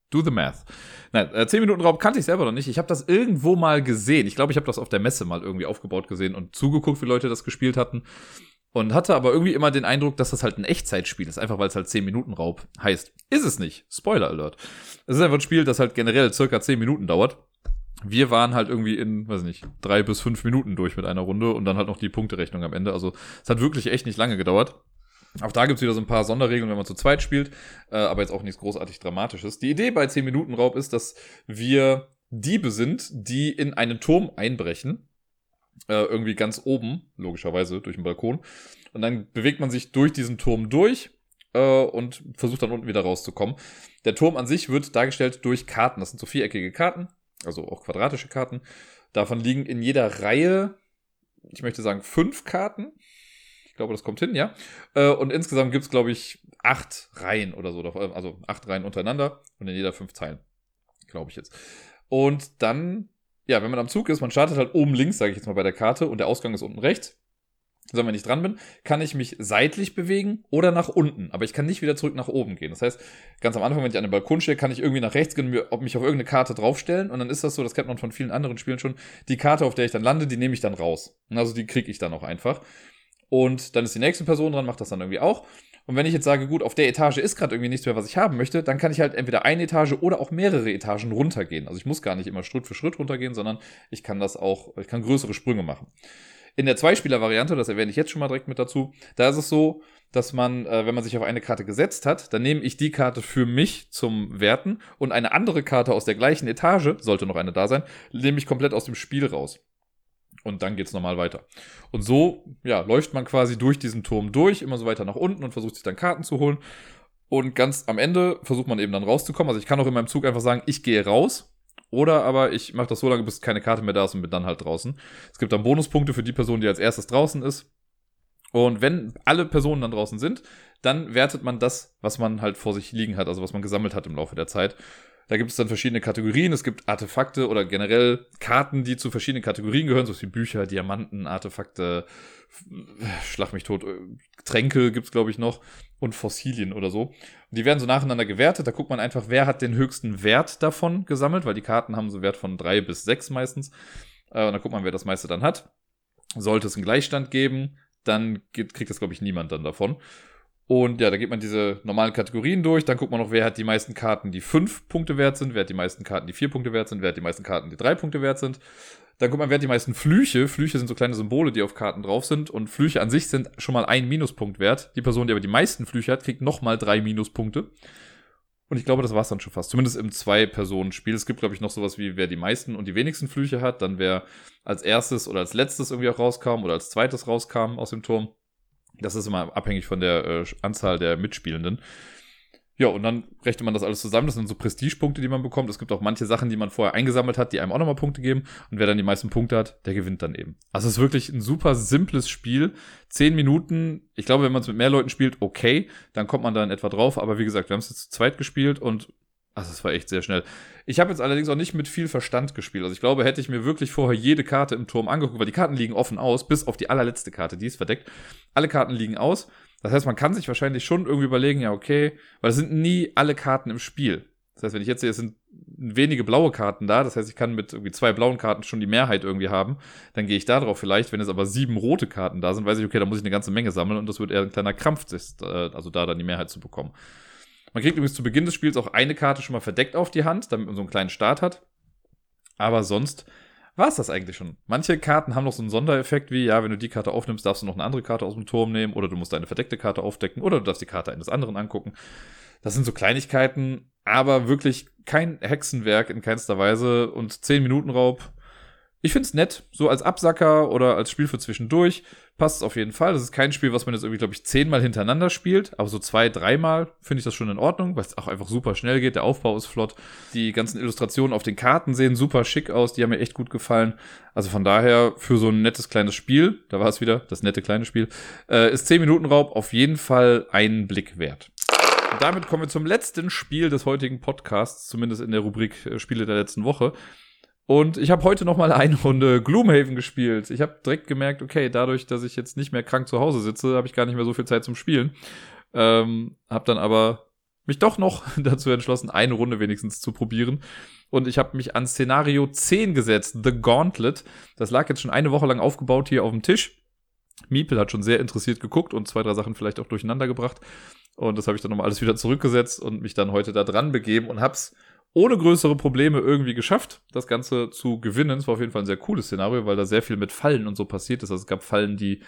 Do the math. Nein, äh, 10 Minuten Raub kannte ich selber noch nicht. Ich habe das irgendwo mal gesehen. Ich glaube, ich habe das auf der Messe mal irgendwie aufgebaut gesehen und zugeguckt, wie Leute das gespielt hatten. Und hatte aber irgendwie immer den Eindruck, dass das halt ein Echtzeitspiel ist, einfach weil es halt 10 Minuten Raub heißt. Ist es nicht. Spoiler Alert. Es ist einfach ein Spiel, das halt generell circa 10 Minuten dauert. Wir waren halt irgendwie in, weiß nicht, drei bis fünf Minuten durch mit einer Runde und dann halt noch die Punkterechnung am Ende. Also es hat wirklich echt nicht lange gedauert. Auch da gibt's wieder so ein paar Sonderregeln, wenn man zu zweit spielt, äh, aber jetzt auch nichts großartig Dramatisches. Die Idee bei 10 Minuten Raub ist, dass wir Diebe sind, die in einen Turm einbrechen. Äh, irgendwie ganz oben, logischerweise, durch den Balkon. Und dann bewegt man sich durch diesen Turm durch äh, und versucht dann unten wieder rauszukommen. Der Turm an sich wird dargestellt durch Karten. Das sind so viereckige Karten, also auch quadratische Karten. Davon liegen in jeder Reihe, ich möchte sagen, fünf Karten glaube, das kommt hin, ja. Äh, und insgesamt gibt es, glaube ich, acht Reihen oder so. Also acht Reihen untereinander und in jeder fünf Teilen. Glaube ich jetzt. Und dann, ja, wenn man am Zug ist, man startet halt oben links, sage ich jetzt mal bei der Karte, und der Ausgang ist unten rechts. Also wenn ich dran bin, kann ich mich seitlich bewegen oder nach unten. Aber ich kann nicht wieder zurück nach oben gehen. Das heißt, ganz am Anfang, wenn ich an den Balkon stehe, kann ich irgendwie nach rechts gehen, und mich auf irgendeine Karte draufstellen. Und dann ist das so, das kennt man von vielen anderen Spielen schon, die Karte, auf der ich dann lande, die nehme ich dann raus. Also die kriege ich dann auch einfach. Und dann ist die nächste Person dran, macht das dann irgendwie auch. Und wenn ich jetzt sage, gut, auf der Etage ist gerade irgendwie nichts mehr, was ich haben möchte, dann kann ich halt entweder eine Etage oder auch mehrere Etagen runtergehen. Also ich muss gar nicht immer Schritt für Schritt runtergehen, sondern ich kann das auch, ich kann größere Sprünge machen. In der Zweispieler-Variante, das erwähne ich jetzt schon mal direkt mit dazu, da ist es so, dass man, äh, wenn man sich auf eine Karte gesetzt hat, dann nehme ich die Karte für mich zum Werten und eine andere Karte aus der gleichen Etage, sollte noch eine da sein, nehme ich komplett aus dem Spiel raus und dann geht's normal weiter. Und so, ja, läuft man quasi durch diesen Turm durch, immer so weiter nach unten und versucht sich dann Karten zu holen. Und ganz am Ende versucht man eben dann rauszukommen. Also ich kann auch in meinem Zug einfach sagen, ich gehe raus. Oder aber ich mache das so lange, bis keine Karte mehr da ist und bin dann halt draußen. Es gibt dann Bonuspunkte für die Person, die als erstes draußen ist. Und wenn alle Personen dann draußen sind, dann wertet man das, was man halt vor sich liegen hat, also was man gesammelt hat im Laufe der Zeit. Da gibt es dann verschiedene Kategorien. Es gibt Artefakte oder generell Karten, die zu verschiedenen Kategorien gehören, so wie Bücher, Diamanten, Artefakte, Schlag mich tot, äh, Tränke gibt's glaube ich noch und Fossilien oder so. Und die werden so nacheinander gewertet. Da guckt man einfach, wer hat den höchsten Wert davon gesammelt, weil die Karten haben so einen Wert von drei bis sechs meistens. Äh, und dann guckt man, wer das meiste dann hat. Sollte es einen Gleichstand geben, dann kriegt das, glaube ich, niemand dann davon. Und ja, da geht man diese normalen Kategorien durch, dann guckt man noch, wer hat die meisten Karten, die fünf Punkte wert sind, wer hat die meisten Karten, die vier Punkte wert sind, wer hat die meisten Karten, die drei Punkte wert sind. Dann guckt man, wer hat die meisten Flüche. Flüche sind so kleine Symbole, die auf Karten drauf sind. Und Flüche an sich sind schon mal ein Minuspunkt wert. Die Person, die aber die meisten Flüche hat, kriegt nochmal drei Minuspunkte. Und ich glaube, das war's dann schon fast. Zumindest im Zwei-Personen-Spiel. Es gibt, glaube ich, noch sowas wie, wer die meisten und die wenigsten Flüche hat, dann wer als erstes oder als letztes irgendwie auch rauskam oder als zweites rauskam aus dem Turm. Das ist immer abhängig von der äh, Anzahl der Mitspielenden. Ja, und dann rechnet man das alles zusammen. Das sind so Prestigepunkte, die man bekommt. Es gibt auch manche Sachen, die man vorher eingesammelt hat, die einem auch nochmal Punkte geben. Und wer dann die meisten Punkte hat, der gewinnt dann eben. Also es ist wirklich ein super simples Spiel. Zehn Minuten. Ich glaube, wenn man es mit mehr Leuten spielt, okay, dann kommt man da in etwa drauf. Aber wie gesagt, wir haben es jetzt zu zweit gespielt und also es war echt sehr schnell. Ich habe jetzt allerdings auch nicht mit viel Verstand gespielt. Also ich glaube, hätte ich mir wirklich vorher jede Karte im Turm angeguckt, weil die Karten liegen offen aus, bis auf die allerletzte Karte, die ist verdeckt. Alle Karten liegen aus. Das heißt, man kann sich wahrscheinlich schon irgendwie überlegen, ja, okay, weil es sind nie alle Karten im Spiel. Das heißt, wenn ich jetzt sehe, es sind wenige blaue Karten da, das heißt, ich kann mit irgendwie zwei blauen Karten schon die Mehrheit irgendwie haben, dann gehe ich da drauf vielleicht. Wenn es aber sieben rote Karten da sind, weiß ich, okay, da muss ich eine ganze Menge sammeln und das wird eher ein kleiner Krampf, äh, also da dann die Mehrheit zu bekommen. Man kriegt übrigens zu Beginn des Spiels auch eine Karte schon mal verdeckt auf die Hand, damit man so einen kleinen Start hat. Aber sonst war es das eigentlich schon. Manche Karten haben noch so einen Sondereffekt wie, ja, wenn du die Karte aufnimmst, darfst du noch eine andere Karte aus dem Turm nehmen oder du musst deine verdeckte Karte aufdecken oder du darfst die Karte eines anderen angucken. Das sind so Kleinigkeiten, aber wirklich kein Hexenwerk in keinster Weise und 10 Minuten Raub ich finde es nett, so als Absacker oder als Spiel für zwischendurch passt es auf jeden Fall. Das ist kein Spiel, was man jetzt irgendwie, glaube ich, zehnmal hintereinander spielt, aber so zwei, dreimal finde ich das schon in Ordnung, weil es auch einfach super schnell geht. Der Aufbau ist flott. Die ganzen Illustrationen auf den Karten sehen super schick aus, die haben mir echt gut gefallen. Also von daher, für so ein nettes kleines Spiel, da war es wieder, das nette kleine Spiel, äh, ist 10 Minuten Raub auf jeden Fall einen Blick wert. Und damit kommen wir zum letzten Spiel des heutigen Podcasts, zumindest in der Rubrik äh, Spiele der letzten Woche. Und ich habe heute noch mal eine Runde Gloomhaven gespielt. Ich habe direkt gemerkt, okay, dadurch, dass ich jetzt nicht mehr krank zu Hause sitze, habe ich gar nicht mehr so viel Zeit zum Spielen. Ähm, habe dann aber mich doch noch dazu entschlossen, eine Runde wenigstens zu probieren. Und ich habe mich an Szenario 10 gesetzt, The Gauntlet. Das lag jetzt schon eine Woche lang aufgebaut hier auf dem Tisch. Miepel hat schon sehr interessiert geguckt und zwei, drei Sachen vielleicht auch durcheinander gebracht. Und das habe ich dann nochmal alles wieder zurückgesetzt und mich dann heute da dran begeben und hab's ohne größere Probleme irgendwie geschafft, das Ganze zu gewinnen. Es war auf jeden Fall ein sehr cooles Szenario, weil da sehr viel mit Fallen und so passiert ist. Also es gab Fallen, die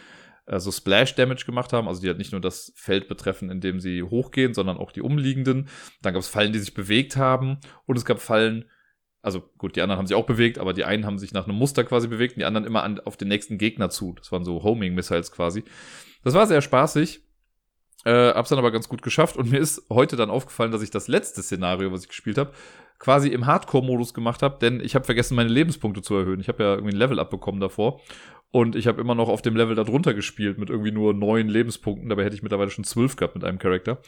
äh, so Splash Damage gemacht haben, also die halt nicht nur das Feld betreffen, in dem sie hochgehen, sondern auch die umliegenden. Dann gab es Fallen, die sich bewegt haben und es gab Fallen, also gut, die anderen haben sich auch bewegt, aber die einen haben sich nach einem Muster quasi bewegt und die anderen immer an, auf den nächsten Gegner zu. Das waren so Homing-Missiles quasi. Das war sehr spaßig. Äh, hab's dann aber ganz gut geschafft und mir ist heute dann aufgefallen, dass ich das letzte Szenario, was ich gespielt habe, quasi im Hardcore-Modus gemacht habe, denn ich habe vergessen, meine Lebenspunkte zu erhöhen. Ich habe ja irgendwie ein Level abbekommen davor und ich habe immer noch auf dem Level darunter gespielt mit irgendwie nur neun Lebenspunkten. Dabei hätte ich mittlerweile schon zwölf gehabt mit einem Charakter.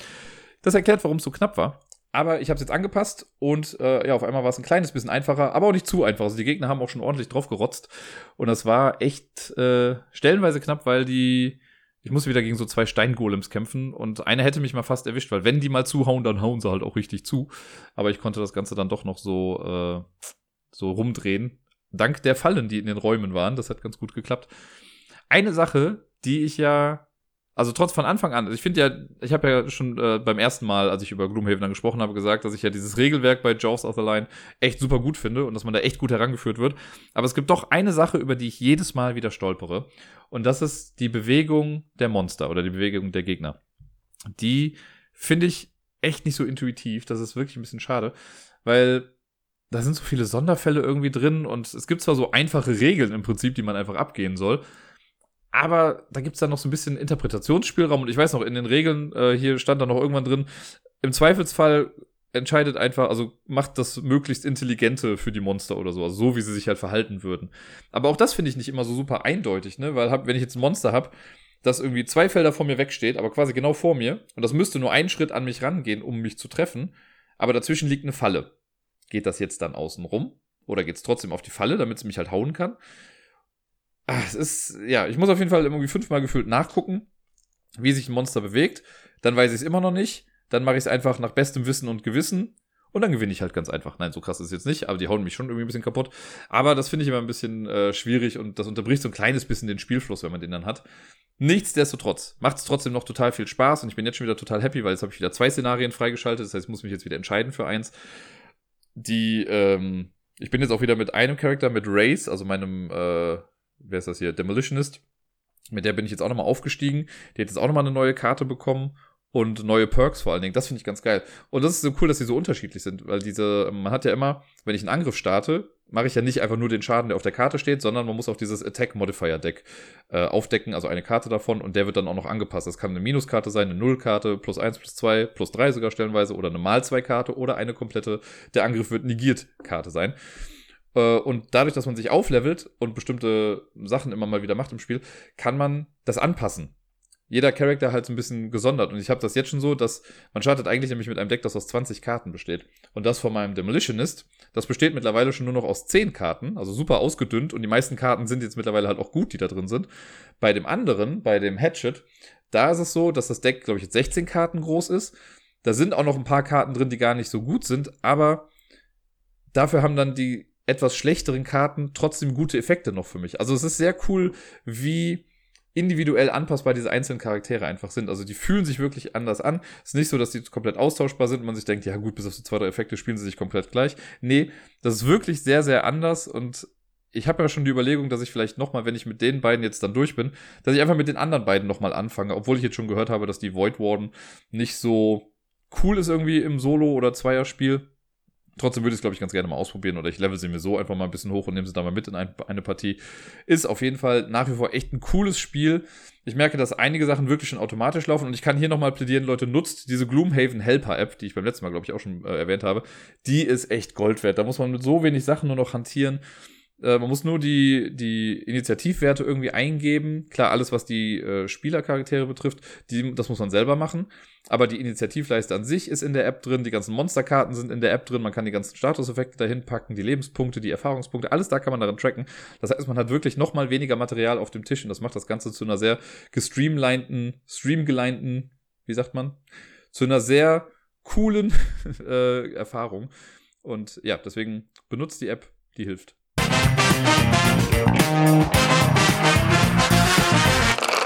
Das erklärt, warum es so knapp war. Aber ich habe es jetzt angepasst und äh, ja, auf einmal war es ein kleines bisschen einfacher, aber auch nicht zu einfach. Also die Gegner haben auch schon ordentlich drauf gerotzt. Und das war echt äh, stellenweise knapp, weil die ich muss wieder gegen so zwei Steingolems kämpfen und einer hätte mich mal fast erwischt, weil wenn die mal zuhauen, dann hauen sie halt auch richtig zu. Aber ich konnte das Ganze dann doch noch so, äh, so rumdrehen. Dank der Fallen, die in den Räumen waren. Das hat ganz gut geklappt. Eine Sache, die ich ja also trotz von Anfang an, ich finde ja, ich habe ja schon äh, beim ersten Mal, als ich über Gloomhaven dann gesprochen habe, gesagt, dass ich ja dieses Regelwerk bei Jaws of the Line echt super gut finde und dass man da echt gut herangeführt wird. Aber es gibt doch eine Sache, über die ich jedes Mal wieder stolpere. Und das ist die Bewegung der Monster oder die Bewegung der Gegner. Die finde ich echt nicht so intuitiv. Das ist wirklich ein bisschen schade, weil da sind so viele Sonderfälle irgendwie drin und es gibt zwar so einfache Regeln im Prinzip, die man einfach abgehen soll, aber da gibt's dann noch so ein bisschen Interpretationsspielraum und ich weiß noch, in den Regeln, äh, hier stand da noch irgendwann drin, im Zweifelsfall entscheidet einfach, also macht das möglichst Intelligente für die Monster oder so, also so wie sie sich halt verhalten würden. Aber auch das finde ich nicht immer so super eindeutig, ne? Weil hab, wenn ich jetzt ein Monster habe, das irgendwie zwei Felder vor mir wegsteht, aber quasi genau vor mir, und das müsste nur einen Schritt an mich rangehen, um mich zu treffen, aber dazwischen liegt eine Falle. Geht das jetzt dann außen rum? Oder geht's trotzdem auf die Falle, damit sie mich halt hauen kann? Ach, es ist, ja, ich muss auf jeden Fall irgendwie fünfmal gefühlt nachgucken, wie sich ein Monster bewegt. Dann weiß ich es immer noch nicht. Dann mache ich es einfach nach bestem Wissen und Gewissen. Und dann gewinne ich halt ganz einfach. Nein, so krass ist es jetzt nicht, aber die hauen mich schon irgendwie ein bisschen kaputt. Aber das finde ich immer ein bisschen äh, schwierig und das unterbricht so ein kleines bisschen den Spielfluss, wenn man den dann hat. Nichtsdestotrotz macht es trotzdem noch total viel Spaß und ich bin jetzt schon wieder total happy, weil jetzt habe ich wieder zwei Szenarien freigeschaltet. Das heißt, ich muss mich jetzt wieder entscheiden für eins. Die, ähm, ich bin jetzt auch wieder mit einem Charakter, mit Race, also meinem äh, wer ist das hier, Demolitionist. Mit der bin ich jetzt auch nochmal aufgestiegen. Die hat jetzt auch nochmal eine neue Karte bekommen und neue Perks vor allen Dingen. Das finde ich ganz geil. Und das ist so cool, dass sie so unterschiedlich sind, weil diese, man hat ja immer, wenn ich einen Angriff starte, mache ich ja nicht einfach nur den Schaden, der auf der Karte steht, sondern man muss auch dieses Attack Modifier Deck äh, aufdecken, also eine Karte davon und der wird dann auch noch angepasst. Das kann eine Minuskarte sein, eine Nullkarte, plus eins, plus zwei, plus drei sogar stellenweise oder eine mal zwei Karte oder eine komplette, der Angriff wird negiert Karte sein. Äh, und dadurch, dass man sich auflevelt und bestimmte Sachen immer mal wieder macht im Spiel, kann man das anpassen. Jeder Charakter halt so ein bisschen gesondert. Und ich habe das jetzt schon so, dass man startet eigentlich nämlich mit einem Deck, das aus 20 Karten besteht. Und das von meinem Demolitionist, das besteht mittlerweile schon nur noch aus 10 Karten, also super ausgedünnt. Und die meisten Karten sind jetzt mittlerweile halt auch gut, die da drin sind. Bei dem anderen, bei dem Hatchet, da ist es so, dass das Deck, glaube ich, jetzt 16 Karten groß ist. Da sind auch noch ein paar Karten drin, die gar nicht so gut sind, aber dafür haben dann die etwas schlechteren Karten trotzdem gute Effekte noch für mich. Also es ist sehr cool, wie individuell anpassbar diese einzelnen Charaktere einfach sind. Also die fühlen sich wirklich anders an. Es ist nicht so, dass die komplett austauschbar sind und man sich denkt, ja gut, bis auf so zwei, drei Effekte spielen sie sich komplett gleich. Nee, das ist wirklich sehr, sehr anders und ich habe ja schon die Überlegung, dass ich vielleicht nochmal, wenn ich mit den beiden jetzt dann durch bin, dass ich einfach mit den anderen beiden nochmal anfange, obwohl ich jetzt schon gehört habe, dass die Void Warden nicht so cool ist irgendwie im Solo- oder Zweierspiel. Trotzdem würde ich es, glaube ich, ganz gerne mal ausprobieren oder ich level sie mir so einfach mal ein bisschen hoch und nehme sie da mal mit in ein, eine Partie. Ist auf jeden Fall nach wie vor echt ein cooles Spiel. Ich merke, dass einige Sachen wirklich schon automatisch laufen und ich kann hier nochmal plädieren, Leute, nutzt diese Gloomhaven Helper App, die ich beim letzten Mal, glaube ich, auch schon äh, erwähnt habe. Die ist echt Gold wert. Da muss man mit so wenig Sachen nur noch hantieren. Äh, man muss nur die, die Initiativwerte irgendwie eingeben. Klar, alles, was die äh, Spielercharaktere betrifft, die, das muss man selber machen. Aber die Initiativleiste an sich ist in der App drin, die ganzen Monsterkarten sind in der App drin, man kann die ganzen Statuseffekte dahin packen, die Lebenspunkte, die Erfahrungspunkte, alles da kann man darin tracken. Das heißt, man hat wirklich noch mal weniger Material auf dem Tisch und das macht das Ganze zu einer sehr gestreamlinten, streamgeleinten, wie sagt man, zu einer sehr coolen äh, Erfahrung. Und ja, deswegen benutzt die App, die hilft.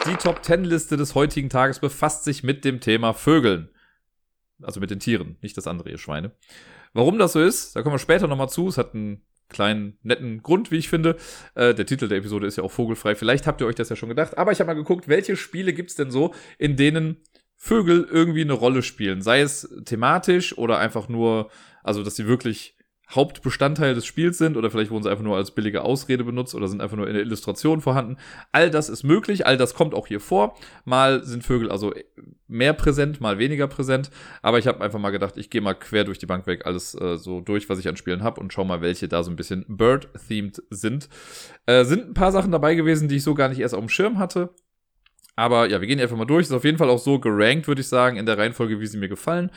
Die Top 10 Liste des heutigen Tages befasst sich mit dem Thema Vögeln. Also mit den Tieren, nicht das andere, ihr Schweine. Warum das so ist, da kommen wir später nochmal zu. Es hat einen kleinen, netten Grund, wie ich finde. Äh, der Titel der Episode ist ja auch vogelfrei. Vielleicht habt ihr euch das ja schon gedacht. Aber ich habe mal geguckt, welche Spiele gibt's denn so, in denen Vögel irgendwie eine Rolle spielen. Sei es thematisch oder einfach nur, also dass sie wirklich Hauptbestandteil des Spiels sind oder vielleicht wurden sie einfach nur als billige Ausrede benutzt oder sind einfach nur in der Illustration vorhanden. All das ist möglich, all das kommt auch hier vor. Mal sind Vögel also mehr präsent, mal weniger präsent, aber ich habe einfach mal gedacht, ich gehe mal quer durch die Bank weg alles äh, so durch, was ich an Spielen habe und schau mal, welche da so ein bisschen Bird-themed sind. Äh, sind ein paar Sachen dabei gewesen, die ich so gar nicht erst auf dem Schirm hatte. Aber ja, wir gehen einfach mal durch. Ist auf jeden Fall auch so gerankt, würde ich sagen, in der Reihenfolge, wie sie mir gefallen.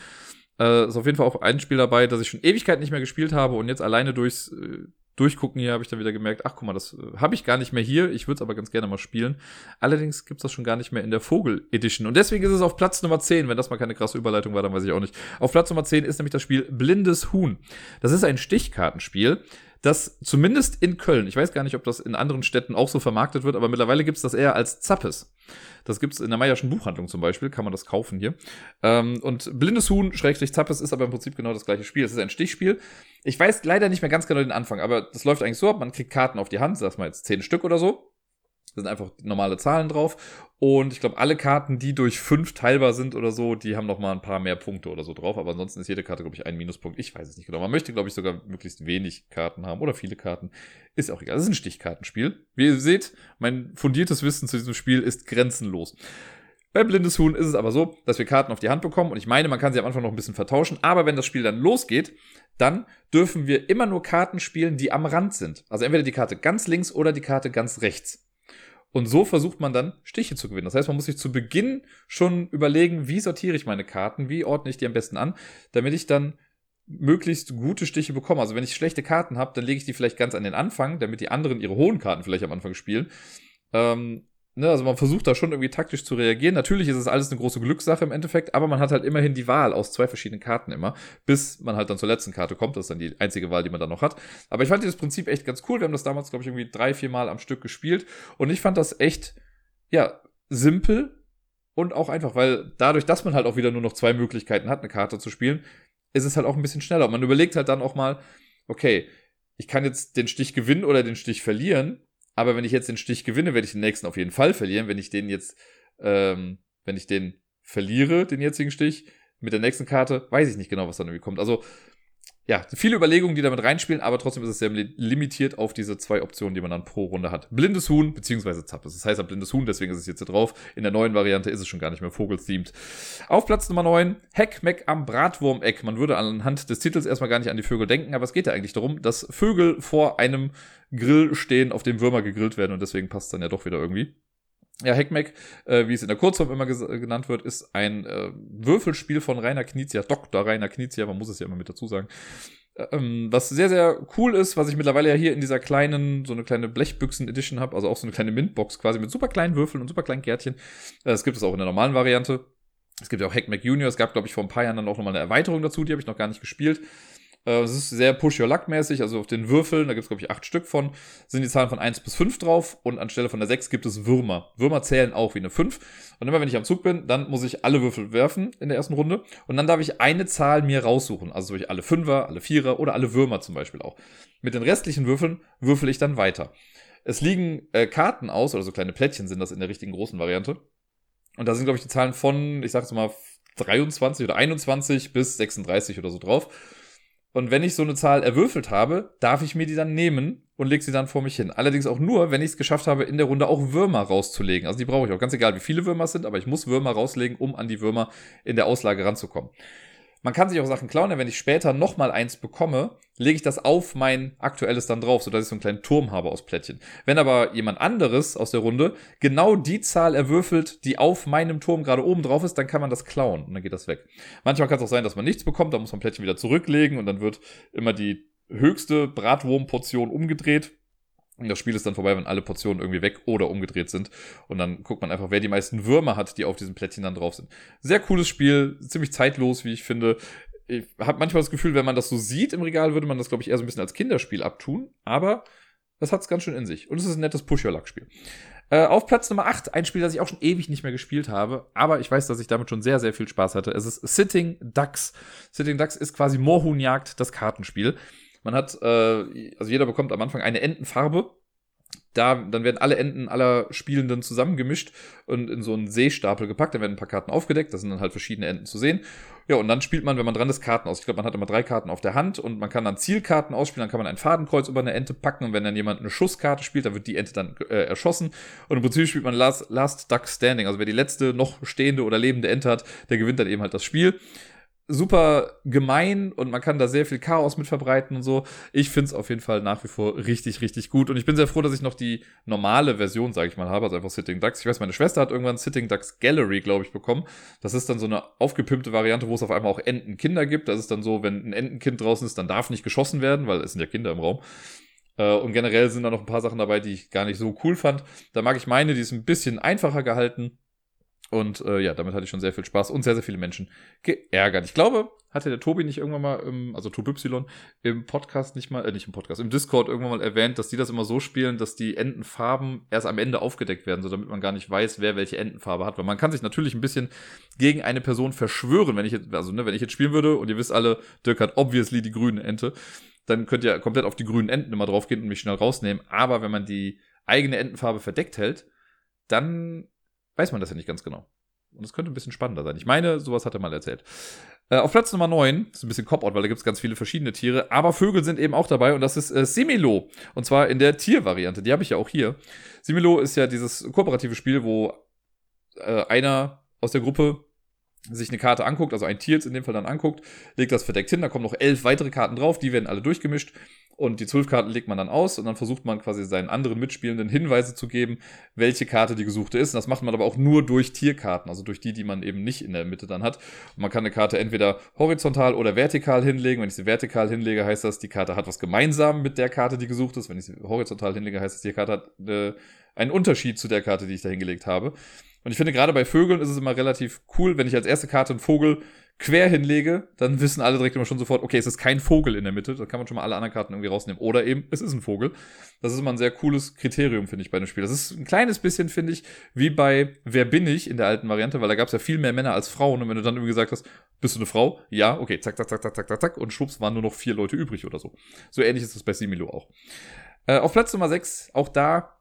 Äh, ist auf jeden Fall auch ein Spiel dabei, das ich schon Ewigkeit nicht mehr gespielt habe und jetzt alleine durchs äh, Durchgucken hier habe ich dann wieder gemerkt, ach guck mal, das äh, habe ich gar nicht mehr hier. Ich würde es aber ganz gerne mal spielen. Allerdings gibt's das schon gar nicht mehr in der Vogel Edition. Und deswegen ist es auf Platz Nummer 10. Wenn das mal keine krasse Überleitung war, dann weiß ich auch nicht. Auf Platz Nummer 10 ist nämlich das Spiel Blindes Huhn. Das ist ein Stichkartenspiel das zumindest in Köln, ich weiß gar nicht, ob das in anderen Städten auch so vermarktet wird, aber mittlerweile gibt's das eher als Zappes. Das gibt's in der Meierschen Buchhandlung zum Beispiel, kann man das kaufen hier. Ähm, und Blindes Huhn, Schrägstrich Zappes, ist aber im Prinzip genau das gleiche Spiel. Es ist ein Stichspiel. Ich weiß leider nicht mehr ganz genau den Anfang, aber das läuft eigentlich so ab, man kriegt Karten auf die Hand, sag mal jetzt zehn Stück oder so. Da sind einfach normale Zahlen drauf. Und ich glaube, alle Karten, die durch fünf teilbar sind oder so, die haben noch mal ein paar mehr Punkte oder so drauf. Aber ansonsten ist jede Karte, glaube ich, ein Minuspunkt. Ich weiß es nicht genau. Man möchte, glaube ich, sogar möglichst wenig Karten haben oder viele Karten. Ist auch egal. Das ist ein Stichkartenspiel. Wie ihr seht, mein fundiertes Wissen zu diesem Spiel ist grenzenlos. Bei Blindes Huhn ist es aber so, dass wir Karten auf die Hand bekommen und ich meine, man kann sie am Anfang noch ein bisschen vertauschen, aber wenn das Spiel dann losgeht, dann dürfen wir immer nur Karten spielen, die am Rand sind. Also entweder die Karte ganz links oder die Karte ganz rechts. Und so versucht man dann Stiche zu gewinnen. Das heißt, man muss sich zu Beginn schon überlegen, wie sortiere ich meine Karten, wie ordne ich die am besten an, damit ich dann möglichst gute Stiche bekomme. Also wenn ich schlechte Karten habe, dann lege ich die vielleicht ganz an den Anfang, damit die anderen ihre hohen Karten vielleicht am Anfang spielen. Ähm, Ne, also man versucht da schon irgendwie taktisch zu reagieren. Natürlich ist es alles eine große Glückssache im Endeffekt, aber man hat halt immerhin die Wahl aus zwei verschiedenen Karten immer, bis man halt dann zur letzten Karte kommt. Das ist dann die einzige Wahl, die man dann noch hat. Aber ich fand dieses Prinzip echt ganz cool. Wir haben das damals, glaube ich, irgendwie drei, vier Mal am Stück gespielt. Und ich fand das echt, ja, simpel und auch einfach, weil dadurch, dass man halt auch wieder nur noch zwei Möglichkeiten hat, eine Karte zu spielen, ist es halt auch ein bisschen schneller. Und man überlegt halt dann auch mal, okay, ich kann jetzt den Stich gewinnen oder den Stich verlieren aber wenn ich jetzt den Stich gewinne, werde ich den nächsten auf jeden Fall verlieren. Wenn ich den jetzt, ähm, wenn ich den verliere, den jetzigen Stich, mit der nächsten Karte, weiß ich nicht genau, was dann irgendwie kommt. Also ja, viele Überlegungen, die damit reinspielen, aber trotzdem ist es sehr limitiert auf diese zwei Optionen, die man dann pro Runde hat. Blindes Huhn beziehungsweise Zappes. Das heißt ja blindes Huhn, deswegen ist es jetzt hier drauf. In der neuen Variante ist es schon gar nicht mehr Vogel-themed. Auf Platz Nummer 9, Heck Meck am Bratwurmeck. Man würde anhand des Titels erstmal gar nicht an die Vögel denken, aber es geht ja eigentlich darum, dass Vögel vor einem Grill stehen, auf dem Würmer gegrillt werden und deswegen passt es dann ja doch wieder irgendwie. Ja, Heckmeck, äh, wie es in der Kurzform immer genannt wird, ist ein äh, Würfelspiel von Rainer Knizia, Dr. Rainer Knizia, man muss es ja immer mit dazu sagen. Ähm, was sehr, sehr cool ist, was ich mittlerweile ja hier in dieser kleinen, so eine kleine Blechbüchsen-Edition habe, also auch so eine kleine Mintbox quasi mit super kleinen Würfeln und super kleinen Kärtchen. Äh, das gibt es auch in der normalen Variante. Es gibt ja auch Hackmack Junior, es gab, glaube ich, vor ein paar Jahren dann auch nochmal eine Erweiterung dazu, die habe ich noch gar nicht gespielt. Äh, es ist sehr Push-Your-Luck-mäßig, also auf den Würfeln, da gibt es, glaube ich, acht Stück von, sind die Zahlen von 1 bis 5 drauf und anstelle von der 6 gibt es Würmer. Würmer zählen auch wie eine 5. Und immer wenn ich am Zug bin, dann muss ich alle Würfel werfen in der ersten Runde und dann darf ich eine Zahl mir raussuchen. Also ich alle Fünfer, alle Vierer oder alle Würmer zum Beispiel auch. Mit den restlichen Würfeln würfel ich dann weiter. Es liegen äh, Karten aus, oder so kleine Plättchen sind das in der richtigen großen Variante. Und da sind, glaube ich, die Zahlen von, ich sag jetzt mal, 23 oder 21 bis 36 oder so drauf. Und wenn ich so eine Zahl erwürfelt habe, darf ich mir die dann nehmen und lege sie dann vor mich hin. Allerdings auch nur, wenn ich es geschafft habe, in der Runde auch Würmer rauszulegen. Also die brauche ich auch. Ganz egal, wie viele Würmer es sind, aber ich muss Würmer rauslegen, um an die Würmer in der Auslage ranzukommen. Man kann sich auch Sachen klauen, denn wenn ich später nochmal eins bekomme, lege ich das auf mein aktuelles dann drauf, sodass ich so einen kleinen Turm habe aus Plättchen. Wenn aber jemand anderes aus der Runde genau die Zahl erwürfelt, die auf meinem Turm gerade oben drauf ist, dann kann man das klauen und dann geht das weg. Manchmal kann es auch sein, dass man nichts bekommt, dann muss man Plättchen wieder zurücklegen und dann wird immer die höchste Bratwurmportion umgedreht das Spiel ist dann vorbei, wenn alle Portionen irgendwie weg oder umgedreht sind. Und dann guckt man einfach, wer die meisten Würmer hat, die auf diesem Plättchen dann drauf sind. Sehr cooles Spiel, ziemlich zeitlos, wie ich finde. Ich habe manchmal das Gefühl, wenn man das so sieht im Regal, würde man das, glaube ich, eher so ein bisschen als Kinderspiel abtun. Aber das hat es ganz schön in sich. Und es ist ein nettes Push-Your-Luck-Spiel. Äh, auf Platz Nummer 8, ein Spiel, das ich auch schon ewig nicht mehr gespielt habe, aber ich weiß, dass ich damit schon sehr, sehr viel Spaß hatte. Es ist Sitting Ducks. Sitting Ducks ist quasi Moorhuhnjagd, das Kartenspiel. Man hat, äh, also jeder bekommt am Anfang eine Entenfarbe da, dann werden alle Enden aller Spielenden zusammengemischt und in so einen Seestapel gepackt. Da werden ein paar Karten aufgedeckt. Da sind dann halt verschiedene Enden zu sehen. Ja, und dann spielt man, wenn man dran ist, Karten aus. Ich glaube, man hat immer drei Karten auf der Hand und man kann dann Zielkarten ausspielen. Dann kann man ein Fadenkreuz über eine Ente packen und wenn dann jemand eine Schusskarte spielt, dann wird die Ente dann äh, erschossen. Und im Prinzip spielt man Last, Last Duck Standing. Also wer die letzte noch stehende oder lebende Ente hat, der gewinnt dann eben halt das Spiel super gemein und man kann da sehr viel Chaos mit verbreiten und so. Ich finde es auf jeden Fall nach wie vor richtig, richtig gut. Und ich bin sehr froh, dass ich noch die normale Version, sage ich mal, habe, also einfach Sitting Ducks. Ich weiß, meine Schwester hat irgendwann Sitting Ducks Gallery, glaube ich, bekommen. Das ist dann so eine aufgepimpte Variante, wo es auf einmal auch Entenkinder gibt. Das ist dann so, wenn ein Entenkind draußen ist, dann darf nicht geschossen werden, weil es sind ja Kinder im Raum. Äh, und generell sind da noch ein paar Sachen dabei, die ich gar nicht so cool fand. Da mag ich meine, die ist ein bisschen einfacher gehalten und äh, ja, damit hatte ich schon sehr viel Spaß und sehr, sehr viele Menschen geärgert. Ich glaube, hatte der Tobi nicht irgendwann mal, im, also Tobi Y, im Podcast nicht mal, äh, nicht im Podcast, im Discord irgendwann mal erwähnt, dass die das immer so spielen, dass die Entenfarben erst am Ende aufgedeckt werden, so damit man gar nicht weiß, wer welche Entenfarbe hat. Weil man kann sich natürlich ein bisschen gegen eine Person verschwören, wenn ich jetzt, also ne, wenn ich jetzt spielen würde und ihr wisst alle, Dirk hat obviously die grüne Ente, dann könnt ihr komplett auf die grünen Enten immer draufgehen und mich schnell rausnehmen. Aber wenn man die eigene Entenfarbe verdeckt hält, dann weiß man das ja nicht ganz genau. Und es könnte ein bisschen spannender sein. Ich meine, sowas hat er mal erzählt. Äh, auf Platz Nummer 9, das ist ein bisschen Cop-Out, weil da gibt es ganz viele verschiedene Tiere, aber Vögel sind eben auch dabei und das ist äh, Similo. Und zwar in der Tiervariante, die habe ich ja auch hier. Similo ist ja dieses kooperative Spiel, wo äh, einer aus der Gruppe sich eine Karte anguckt, also ein Tier jetzt in dem Fall dann anguckt, legt das verdeckt hin, da kommen noch elf weitere Karten drauf, die werden alle durchgemischt und die zwölf Karten legt man dann aus und dann versucht man quasi seinen anderen Mitspielenden Hinweise zu geben, welche Karte die gesuchte ist. Und das macht man aber auch nur durch Tierkarten, also durch die, die man eben nicht in der Mitte dann hat. Und man kann eine Karte entweder horizontal oder vertikal hinlegen. Wenn ich sie vertikal hinlege, heißt das, die Karte hat was gemeinsam mit der Karte, die gesucht ist. Wenn ich sie horizontal hinlege, heißt das, die Karte hat äh, einen Unterschied zu der Karte, die ich da hingelegt habe. Und ich finde, gerade bei Vögeln ist es immer relativ cool, wenn ich als erste Karte einen Vogel quer hinlege, dann wissen alle direkt immer schon sofort, okay, es ist kein Vogel in der Mitte. Da kann man schon mal alle anderen Karten irgendwie rausnehmen. Oder eben, es ist ein Vogel. Das ist immer ein sehr cooles Kriterium, finde ich, bei einem Spiel. Das ist ein kleines bisschen, finde ich, wie bei Wer bin ich in der alten Variante, weil da gab es ja viel mehr Männer als Frauen. Und wenn du dann irgendwie gesagt hast, bist du eine Frau? Ja, okay, zack, zack, zack, zack, zack, zack, zack. Und schwupps waren nur noch vier Leute übrig oder so. So ähnlich ist das bei Similo auch. Äh, auf Platz Nummer 6, auch da,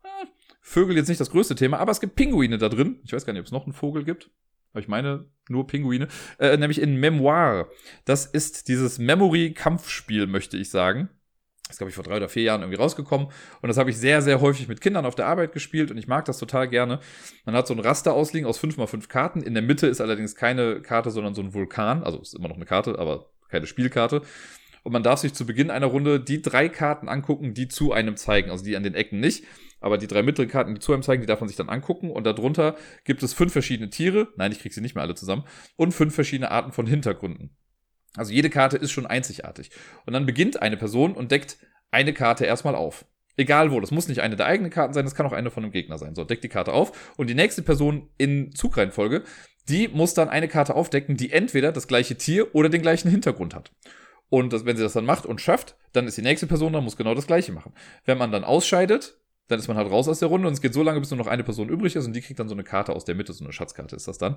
Vögel jetzt nicht das größte Thema, aber es gibt Pinguine da drin. Ich weiß gar nicht, ob es noch einen Vogel gibt. Aber ich meine nur Pinguine. Äh, nämlich in Memoir. Das ist dieses Memory-Kampfspiel, möchte ich sagen. Das ist, glaube ich, vor drei oder vier Jahren irgendwie rausgekommen. Und das habe ich sehr, sehr häufig mit Kindern auf der Arbeit gespielt und ich mag das total gerne. Man hat so ein Raster ausliegen aus 5x5 Karten. In der Mitte ist allerdings keine Karte, sondern so ein Vulkan. Also ist immer noch eine Karte, aber keine Spielkarte. Und man darf sich zu Beginn einer Runde die drei Karten angucken, die zu einem zeigen. Also die an den Ecken nicht. Aber die drei mittleren Karten, die zu einem zeigen, die darf man sich dann angucken. Und darunter gibt es fünf verschiedene Tiere. Nein, ich kriege sie nicht mehr alle zusammen. Und fünf verschiedene Arten von Hintergründen. Also jede Karte ist schon einzigartig. Und dann beginnt eine Person und deckt eine Karte erstmal auf. Egal wo, das muss nicht eine der eigenen Karten sein, das kann auch eine von einem Gegner sein. So, deckt die Karte auf und die nächste Person in Zugreihenfolge, die muss dann eine Karte aufdecken, die entweder das gleiche Tier oder den gleichen Hintergrund hat. Und das, wenn sie das dann macht und schafft, dann ist die nächste Person da, muss genau das gleiche machen. Wenn man dann ausscheidet, dann ist man halt raus aus der Runde und es geht so lange, bis nur noch eine Person übrig ist und die kriegt dann so eine Karte aus der Mitte, so eine Schatzkarte ist das dann.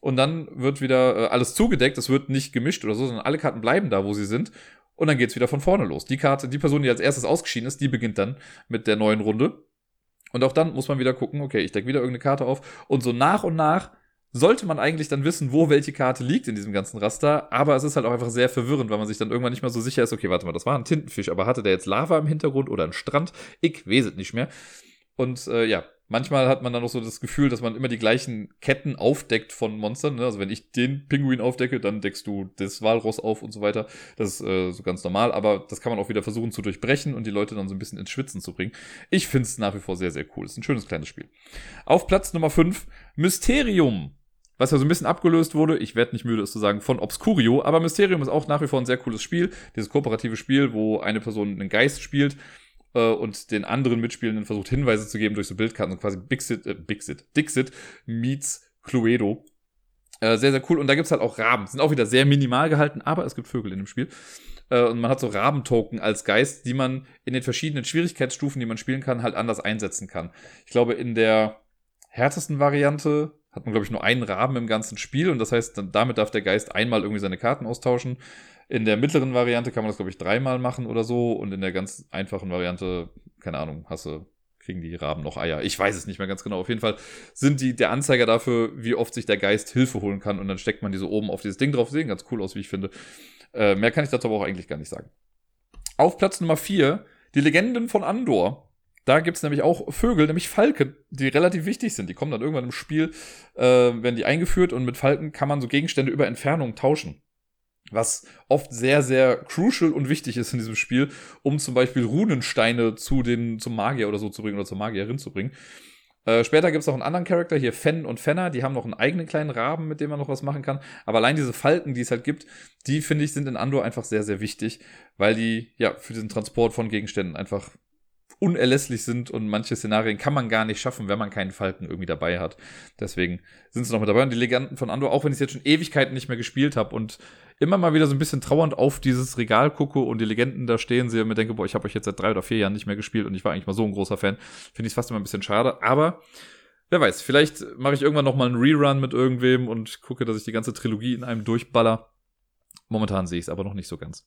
Und dann wird wieder äh, alles zugedeckt, es wird nicht gemischt oder so, sondern alle Karten bleiben da, wo sie sind. Und dann geht's wieder von vorne los. Die Karte, die Person, die als erstes ausgeschieden ist, die beginnt dann mit der neuen Runde. Und auch dann muss man wieder gucken, okay, ich decke wieder irgendeine Karte auf. Und so nach und nach sollte man eigentlich dann wissen, wo welche Karte liegt in diesem ganzen Raster. Aber es ist halt auch einfach sehr verwirrend, weil man sich dann irgendwann nicht mehr so sicher ist, okay, warte mal, das war ein Tintenfisch, aber hatte der jetzt Lava im Hintergrund oder ein Strand? Ich weiß nicht mehr. Und äh, ja, manchmal hat man dann noch so das Gefühl, dass man immer die gleichen Ketten aufdeckt von Monstern. Ne? Also wenn ich den Pinguin aufdecke, dann deckst du das Walross auf und so weiter. Das ist äh, so ganz normal, aber das kann man auch wieder versuchen zu durchbrechen und die Leute dann so ein bisschen ins Schwitzen zu bringen. Ich finde es nach wie vor sehr, sehr cool. ist ein schönes kleines Spiel. Auf Platz Nummer 5, Mysterium was ja so ein bisschen abgelöst wurde, ich werde nicht müde, es zu sagen, von Obscurio, aber Mysterium ist auch nach wie vor ein sehr cooles Spiel, dieses kooperative Spiel, wo eine Person einen Geist spielt äh, und den anderen Mitspielenden versucht Hinweise zu geben durch so Bildkarten, und quasi Bixit, äh, Bixit, Dixit meets Cluedo. Äh, sehr, sehr cool. Und da gibt's halt auch Raben. Sind auch wieder sehr minimal gehalten, aber es gibt Vögel in dem Spiel. Äh, und man hat so Rabentoken als Geist, die man in den verschiedenen Schwierigkeitsstufen, die man spielen kann, halt anders einsetzen kann. Ich glaube, in der härtesten Variante hat man, glaube ich, nur einen Raben im ganzen Spiel und das heißt, dann, damit darf der Geist einmal irgendwie seine Karten austauschen. In der mittleren Variante kann man das, glaube ich, dreimal machen oder so und in der ganz einfachen Variante, keine Ahnung, hasse kriegen die Raben noch Eier. Ich weiß es nicht mehr ganz genau. Auf jeden Fall sind die der Anzeiger dafür, wie oft sich der Geist Hilfe holen kann und dann steckt man die so oben auf dieses Ding drauf. Sehen ganz cool aus, wie ich finde. Äh, mehr kann ich dazu aber auch eigentlich gar nicht sagen. Auf Platz Nummer 4, die Legenden von Andor. Da gibt's nämlich auch Vögel, nämlich Falken, die relativ wichtig sind. Die kommen dann irgendwann im Spiel, äh, werden die eingeführt und mit Falken kann man so Gegenstände über Entfernung tauschen. Was oft sehr, sehr crucial und wichtig ist in diesem Spiel, um zum Beispiel Runensteine zu den, zum Magier oder so zu bringen oder zur Magierin zu bringen. Äh, später gibt es noch einen anderen Charakter, hier Fen und Fenner, die haben noch einen eigenen kleinen Raben, mit dem man noch was machen kann. Aber allein diese Falken, die es halt gibt, die finde ich sind in Andor einfach sehr, sehr wichtig, weil die ja für diesen Transport von Gegenständen einfach unerlässlich sind und manche Szenarien kann man gar nicht schaffen, wenn man keinen Falken irgendwie dabei hat. Deswegen sind sie noch mit dabei. Und die Legenden von Andor, auch wenn ich es jetzt schon Ewigkeiten nicht mehr gespielt habe und immer mal wieder so ein bisschen trauernd auf dieses Regal gucke und die Legenden da stehen sehe und mir denke, boah, ich habe euch jetzt seit drei oder vier Jahren nicht mehr gespielt und ich war eigentlich mal so ein großer Fan, finde ich es fast immer ein bisschen schade. Aber wer weiß, vielleicht mache ich irgendwann noch mal einen Rerun mit irgendwem und gucke, dass ich die ganze Trilogie in einem durchballer. Momentan sehe ich es aber noch nicht so ganz.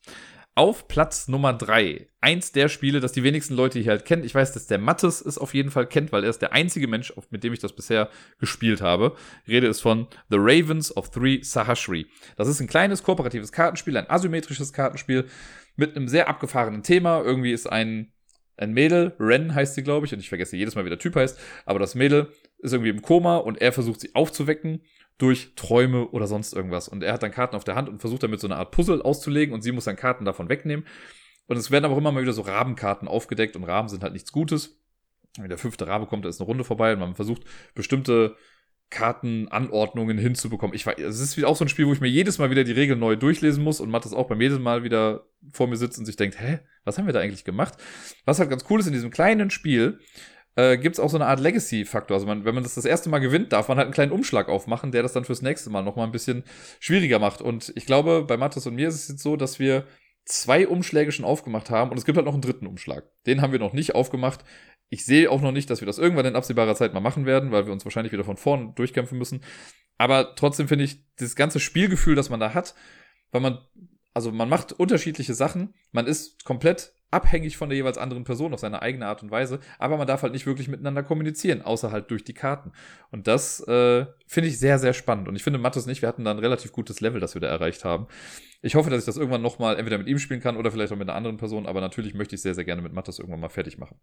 Auf Platz Nummer drei Eins der Spiele, das die wenigsten Leute hier halt kennen. Ich weiß, dass der Mattes es auf jeden Fall kennt, weil er ist der einzige Mensch, mit dem ich das bisher gespielt habe. Rede ist von The Ravens of Three Sahashri. Das ist ein kleines kooperatives Kartenspiel, ein asymmetrisches Kartenspiel mit einem sehr abgefahrenen Thema. Irgendwie ist ein, ein Mädel, Ren heißt sie, glaube ich, und ich vergesse jedes Mal, wie der Typ heißt, aber das Mädel ist irgendwie im Koma und er versucht sie aufzuwecken durch Träume oder sonst irgendwas. Und er hat dann Karten auf der Hand und versucht damit so eine Art Puzzle auszulegen und sie muss dann Karten davon wegnehmen. Und es werden aber auch immer mal wieder so Rabenkarten aufgedeckt und Raben sind halt nichts Gutes. Wenn der fünfte Rabe kommt, da ist eine Runde vorbei und man versucht bestimmte Kartenanordnungen hinzubekommen. Ich weiß, es ist auch so ein Spiel, wo ich mir jedes Mal wieder die Regeln neu durchlesen muss und Matt auch beim jedes Mal wieder vor mir sitzt und sich denkt, hä, was haben wir da eigentlich gemacht? Was halt ganz cool ist in diesem kleinen Spiel, äh, gibt es auch so eine Art Legacy-Faktor. Also man, wenn man das das erste Mal gewinnt, darf man halt einen kleinen Umschlag aufmachen, der das dann fürs nächste Mal nochmal ein bisschen schwieriger macht. Und ich glaube, bei Mathis und mir ist es jetzt so, dass wir zwei Umschläge schon aufgemacht haben und es gibt halt noch einen dritten Umschlag. Den haben wir noch nicht aufgemacht. Ich sehe auch noch nicht, dass wir das irgendwann in absehbarer Zeit mal machen werden, weil wir uns wahrscheinlich wieder von vorn durchkämpfen müssen. Aber trotzdem finde ich das ganze Spielgefühl, das man da hat, weil man, also man macht unterschiedliche Sachen, man ist komplett abhängig von der jeweils anderen Person auf seine eigene Art und Weise, aber man darf halt nicht wirklich miteinander kommunizieren, außer halt durch die Karten. Und das äh, finde ich sehr, sehr spannend. Und ich finde Mattes nicht, wir hatten da ein relativ gutes Level, das wir da erreicht haben. Ich hoffe, dass ich das irgendwann nochmal entweder mit ihm spielen kann oder vielleicht auch mit einer anderen Person, aber natürlich möchte ich sehr, sehr gerne mit Mattes irgendwann mal fertig machen.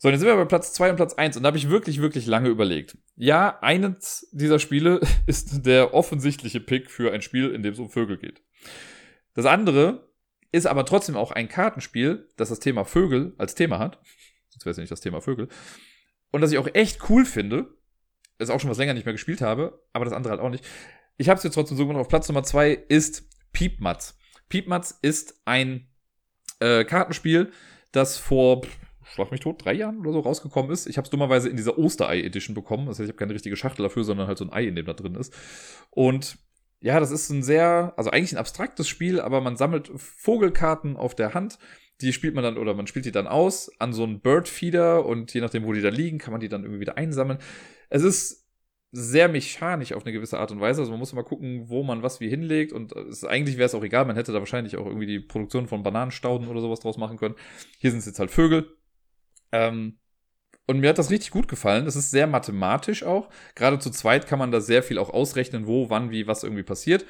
So, jetzt sind wir bei Platz 2 und Platz 1 und da habe ich wirklich, wirklich lange überlegt. Ja, eines dieser Spiele ist der offensichtliche Pick für ein Spiel, in dem es um Vögel geht. Das andere ist aber trotzdem auch ein Kartenspiel, das das Thema Vögel als Thema hat. Sonst wäre es ja nicht das Thema Vögel. Und das ich auch echt cool finde. Das auch schon was länger nicht mehr gespielt habe, aber das andere halt auch nicht. Ich habe es jetzt trotzdem so gemacht. Auf Platz Nummer zwei ist Piepmatz. Piepmatz ist ein äh, Kartenspiel, das vor schlag mich tot, drei Jahren oder so rausgekommen ist. Ich habe es dummerweise in dieser Osterei-Edition bekommen. Das heißt, ich habe keine richtige Schachtel dafür, sondern halt so ein Ei, in dem da drin ist. Und ja, das ist ein sehr, also eigentlich ein abstraktes Spiel, aber man sammelt Vogelkarten auf der Hand. Die spielt man dann oder man spielt die dann aus an so einen Birdfeeder und je nachdem, wo die da liegen, kann man die dann irgendwie wieder einsammeln. Es ist sehr mechanisch auf eine gewisse Art und Weise. Also man muss mal gucken, wo man was wie hinlegt und es, eigentlich wäre es auch egal. Man hätte da wahrscheinlich auch irgendwie die Produktion von Bananenstauden oder sowas draus machen können. Hier sind es jetzt halt Vögel. Ähm, und mir hat das richtig gut gefallen. Das ist sehr mathematisch auch. Gerade zu zweit kann man da sehr viel auch ausrechnen, wo, wann, wie, was irgendwie passiert.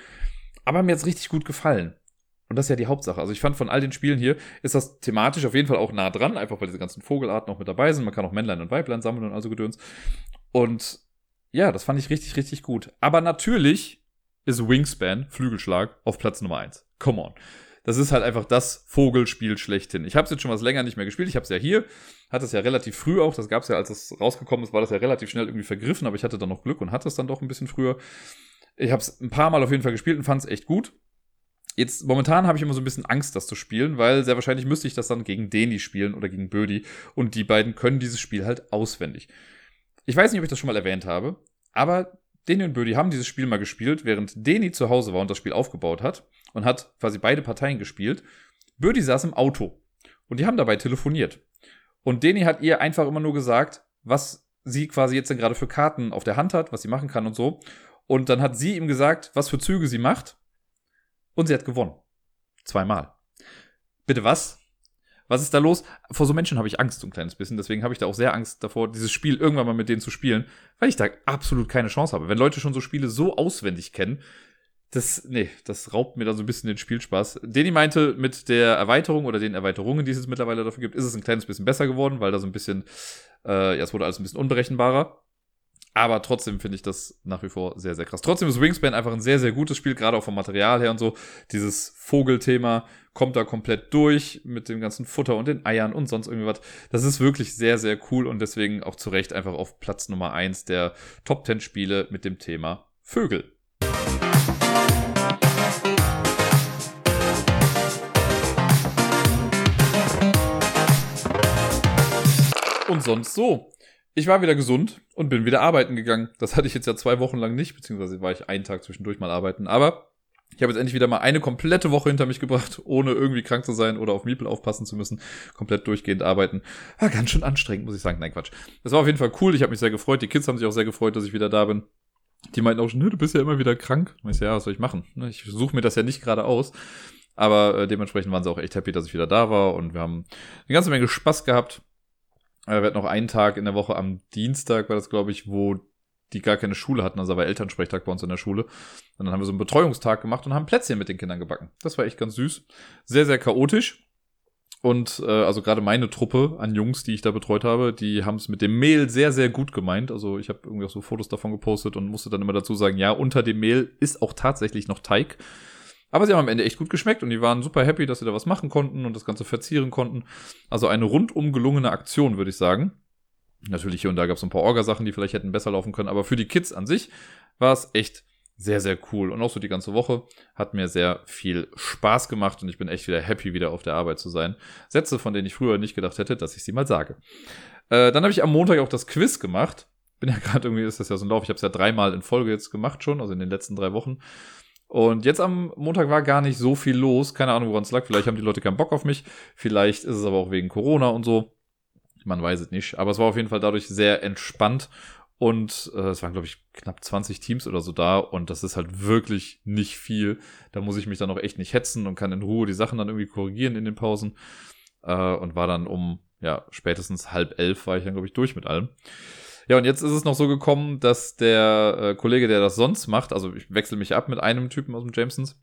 Aber mir hat es richtig gut gefallen. Und das ist ja die Hauptsache. Also ich fand von all den Spielen hier ist das thematisch auf jeden Fall auch nah dran, einfach weil diese ganzen Vogelarten auch mit dabei sind. Man kann auch Männlein und Weiblein sammeln und also Gedöns. Und ja, das fand ich richtig, richtig gut. Aber natürlich ist Wingspan, Flügelschlag, auf Platz Nummer eins. Come on das ist halt einfach das Vogelspiel schlechthin. Ich habe es jetzt schon was länger nicht mehr gespielt. Ich habe es ja hier, hatte es ja relativ früh auch. Das gab es ja, als es rausgekommen ist, war das ja relativ schnell irgendwie vergriffen, aber ich hatte dann noch Glück und hatte es dann doch ein bisschen früher. Ich habe es ein paar Mal auf jeden Fall gespielt und fand es echt gut. Jetzt momentan habe ich immer so ein bisschen Angst, das zu spielen, weil sehr wahrscheinlich müsste ich das dann gegen Deni spielen oder gegen Bödi und die beiden können dieses Spiel halt auswendig. Ich weiß nicht, ob ich das schon mal erwähnt habe, aber Deni und Bödi haben dieses Spiel mal gespielt, während Deni zu Hause war und das Spiel aufgebaut hat und hat quasi beide Parteien gespielt. Bödi saß im Auto und die haben dabei telefoniert. Und Deni hat ihr einfach immer nur gesagt, was sie quasi jetzt denn gerade für Karten auf der Hand hat, was sie machen kann und so. Und dann hat sie ihm gesagt, was für Züge sie macht. Und sie hat gewonnen. Zweimal. Bitte was? Was ist da los? Vor so Menschen habe ich Angst, so ein kleines bisschen. Deswegen habe ich da auch sehr Angst davor, dieses Spiel irgendwann mal mit denen zu spielen, weil ich da absolut keine Chance habe. Wenn Leute schon so Spiele so auswendig kennen, das, nee, das raubt mir dann so ein bisschen den Spielspaß. Deni meinte, mit der Erweiterung oder den Erweiterungen, die es mittlerweile dafür gibt, ist es ein kleines bisschen besser geworden, weil da so ein bisschen, äh, ja, es wurde alles ein bisschen unberechenbarer. Aber trotzdem finde ich das nach wie vor sehr, sehr krass. Trotzdem ist Wingspan einfach ein sehr, sehr gutes Spiel, gerade auch vom Material her und so. Dieses Vogelthema kommt da komplett durch mit dem ganzen Futter und den Eiern und sonst irgendwie was. Das ist wirklich sehr, sehr cool und deswegen auch zu Recht einfach auf Platz Nummer eins der Top 10 Spiele mit dem Thema Vögel. Und sonst so. Ich war wieder gesund und bin wieder arbeiten gegangen. Das hatte ich jetzt ja zwei Wochen lang nicht, beziehungsweise war ich einen Tag zwischendurch mal arbeiten. Aber ich habe jetzt endlich wieder mal eine komplette Woche hinter mich gebracht, ohne irgendwie krank zu sein oder auf Miepel aufpassen zu müssen. Komplett durchgehend arbeiten. War ganz schön anstrengend, muss ich sagen. Nein, Quatsch. Das war auf jeden Fall cool. Ich habe mich sehr gefreut. Die Kids haben sich auch sehr gefreut, dass ich wieder da bin. Die meinten auch schon, du bist ja immer wieder krank. Ich so, ja, was soll ich machen? Ne, ich suche mir das ja nicht gerade aus. Aber äh, dementsprechend waren sie auch echt happy, dass ich wieder da war. Und wir haben eine ganze Menge Spaß gehabt. Äh, wir hatten noch einen Tag in der Woche am Dienstag, war das, glaube ich, wo die gar keine Schule hatten, also war Elternsprechtag bei uns in der Schule. Und dann haben wir so einen Betreuungstag gemacht und haben Plätzchen mit den Kindern gebacken. Das war echt ganz süß. Sehr, sehr chaotisch. Und äh, also gerade meine Truppe an Jungs, die ich da betreut habe, die haben es mit dem Mehl sehr, sehr gut gemeint. Also ich habe irgendwie auch so Fotos davon gepostet und musste dann immer dazu sagen, ja, unter dem Mehl ist auch tatsächlich noch Teig. Aber sie haben am Ende echt gut geschmeckt und die waren super happy, dass sie da was machen konnten und das Ganze verzieren konnten. Also eine rundum gelungene Aktion, würde ich sagen. Natürlich hier und da gab es ein paar Orgasachen, die vielleicht hätten besser laufen können, aber für die Kids an sich war es echt sehr, sehr cool. Und auch so die ganze Woche hat mir sehr viel Spaß gemacht und ich bin echt wieder happy, wieder auf der Arbeit zu sein. Sätze, von denen ich früher nicht gedacht hätte, dass ich sie mal sage. Äh, dann habe ich am Montag auch das Quiz gemacht. Bin ja gerade irgendwie, ist das ja so ein Lauf. Ich habe es ja dreimal in Folge jetzt gemacht schon, also in den letzten drei Wochen. Und jetzt am Montag war gar nicht so viel los. Keine Ahnung, woran es lag. Vielleicht haben die Leute keinen Bock auf mich. Vielleicht ist es aber auch wegen Corona und so. Man weiß es nicht. Aber es war auf jeden Fall dadurch sehr entspannt. Und äh, es waren, glaube ich, knapp 20 Teams oder so da. Und das ist halt wirklich nicht viel. Da muss ich mich dann auch echt nicht hetzen und kann in Ruhe die Sachen dann irgendwie korrigieren in den Pausen. Äh, und war dann um, ja, spätestens halb elf war ich dann, glaube ich, durch mit allem. Ja, und jetzt ist es noch so gekommen, dass der äh, Kollege, der das sonst macht, also ich wechsle mich ab mit einem Typen aus dem Jamesons.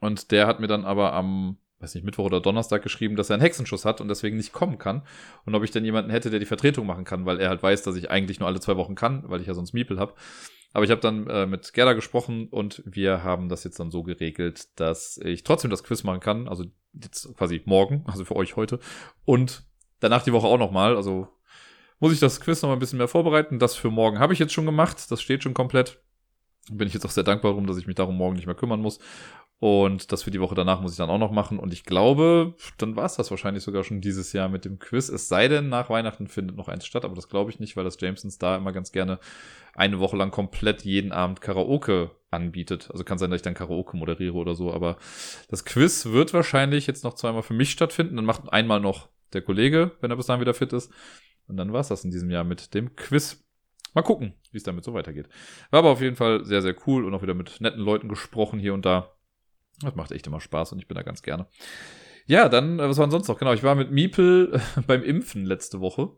Und der hat mir dann aber am, weiß nicht, Mittwoch oder Donnerstag geschrieben, dass er einen Hexenschuss hat und deswegen nicht kommen kann. Und ob ich denn jemanden hätte, der die Vertretung machen kann, weil er halt weiß, dass ich eigentlich nur alle zwei Wochen kann, weil ich ja sonst Miepel habe. Aber ich habe dann äh, mit Gerda gesprochen und wir haben das jetzt dann so geregelt, dass ich trotzdem das Quiz machen kann. Also jetzt quasi morgen, also für euch heute. Und danach die Woche auch nochmal. Also muss ich das Quiz noch mal ein bisschen mehr vorbereiten. Das für morgen habe ich jetzt schon gemacht. Das steht schon komplett. Bin ich jetzt auch sehr dankbar darum, dass ich mich darum morgen nicht mehr kümmern muss. Und das für die Woche danach muss ich dann auch noch machen. Und ich glaube, dann war es das wahrscheinlich sogar schon dieses Jahr mit dem Quiz. Es sei denn, nach Weihnachten findet noch eins statt, aber das glaube ich nicht, weil das Jamesons da immer ganz gerne eine Woche lang komplett jeden Abend Karaoke anbietet. Also kann sein, dass ich dann Karaoke moderiere oder so, aber das Quiz wird wahrscheinlich jetzt noch zweimal für mich stattfinden. Dann macht einmal noch der Kollege, wenn er bis dahin wieder fit ist. Und dann war es das in diesem Jahr mit dem Quiz. Mal gucken, wie es damit so weitergeht. War aber auf jeden Fall sehr, sehr cool und auch wieder mit netten Leuten gesprochen hier und da. Das macht echt immer Spaß und ich bin da ganz gerne. Ja, dann, äh, was war denn sonst noch? Genau, ich war mit Miepel beim Impfen letzte Woche.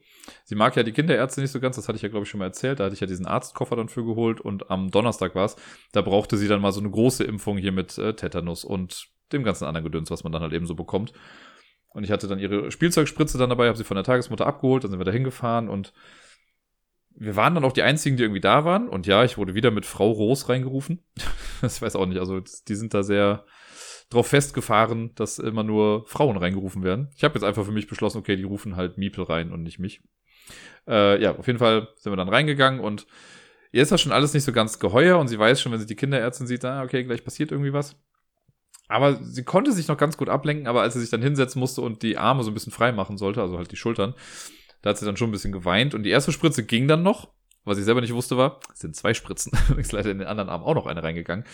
Sie mag ja die Kinderärzte nicht so ganz, das hatte ich ja, glaube ich, schon mal erzählt. Da hatte ich ja diesen Arztkoffer dann für geholt und am Donnerstag war es. Da brauchte sie dann mal so eine große Impfung hier mit äh, Tetanus und dem ganzen anderen Gedöns, was man dann halt eben so bekommt. Und ich hatte dann ihre Spielzeugspritze dann dabei, habe sie von der Tagesmutter abgeholt, dann sind wir da hingefahren und wir waren dann auch die einzigen, die irgendwie da waren. Und ja, ich wurde wieder mit Frau Roos reingerufen. das weiß auch nicht. Also die sind da sehr drauf festgefahren, dass immer nur Frauen reingerufen werden. Ich habe jetzt einfach für mich beschlossen, okay, die rufen halt Miepel rein und nicht mich. Äh, ja, auf jeden Fall sind wir dann reingegangen und ihr ist das schon alles nicht so ganz geheuer und sie weiß schon, wenn sie die Kinderärztin sieht, ah, okay, gleich passiert irgendwie was. Aber sie konnte sich noch ganz gut ablenken, aber als sie sich dann hinsetzen musste und die Arme so ein bisschen frei machen sollte, also halt die Schultern, da hat sie dann schon ein bisschen geweint und die erste Spritze ging dann noch Was ich selber nicht wusste war, es sind zwei Spritzen. ist leider in den anderen Arm auch noch eine reingegangen.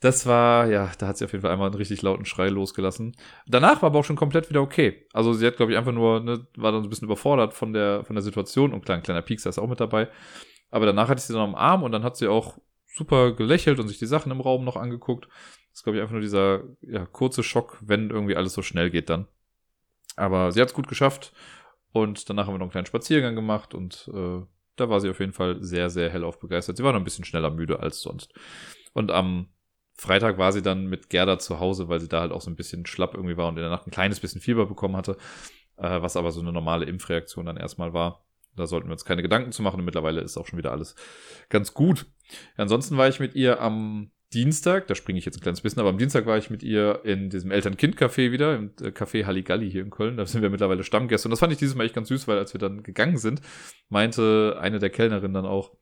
Das war, ja, da hat sie auf jeden Fall einmal einen richtig lauten Schrei losgelassen. Danach war aber auch schon komplett wieder okay. Also sie hat, glaube ich, einfach nur, ne, war dann so ein bisschen überfordert von der, von der Situation und klar, ein kleiner Piekser ist auch mit dabei. Aber danach hatte ich sie dann am Arm und dann hat sie auch super gelächelt und sich die Sachen im Raum noch angeguckt. Das ist, glaube ich, einfach nur dieser ja, kurze Schock, wenn irgendwie alles so schnell geht dann. Aber sie hat es gut geschafft und danach haben wir noch einen kleinen Spaziergang gemacht und äh, da war sie auf jeden Fall sehr, sehr hellauf begeistert. Sie war noch ein bisschen schneller müde als sonst. Und am Freitag war sie dann mit Gerda zu Hause, weil sie da halt auch so ein bisschen schlapp irgendwie war und in der Nacht ein kleines bisschen Fieber bekommen hatte, äh, was aber so eine normale Impfreaktion dann erstmal war. Da sollten wir uns keine Gedanken zu machen und mittlerweile ist auch schon wieder alles ganz gut. Ansonsten war ich mit ihr am Dienstag, da springe ich jetzt ein kleines bisschen, aber am Dienstag war ich mit ihr in diesem Eltern-Kind-Café wieder, im äh, Café Halligalli hier in Köln. Da sind wir mittlerweile Stammgäste. Und das fand ich dieses Mal echt ganz süß, weil als wir dann gegangen sind, meinte eine der Kellnerinnen dann auch,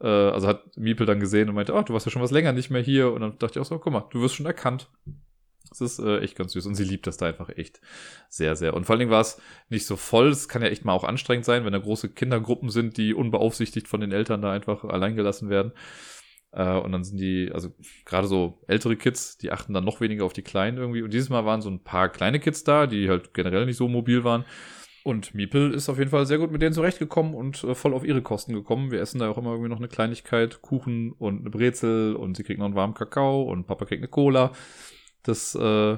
äh, also hat Miepel dann gesehen und meinte, oh, du warst ja schon was länger nicht mehr hier. Und dann dachte ich auch so, guck mal, du wirst schon erkannt. Das ist äh, echt ganz süß und sie liebt das da einfach echt sehr, sehr. Und vor allen Dingen war es nicht so voll. Es kann ja echt mal auch anstrengend sein, wenn da große Kindergruppen sind, die unbeaufsichtigt von den Eltern da einfach allein gelassen werden. Äh, und dann sind die, also gerade so ältere Kids, die achten dann noch weniger auf die Kleinen irgendwie. Und dieses Mal waren so ein paar kleine Kids da, die halt generell nicht so mobil waren. Und Miepel ist auf jeden Fall sehr gut mit denen zurechtgekommen und äh, voll auf ihre Kosten gekommen. Wir essen da auch immer irgendwie noch eine Kleinigkeit, Kuchen und eine Brezel und sie kriegt noch einen warmen Kakao und Papa kriegt eine Cola. Das, äh,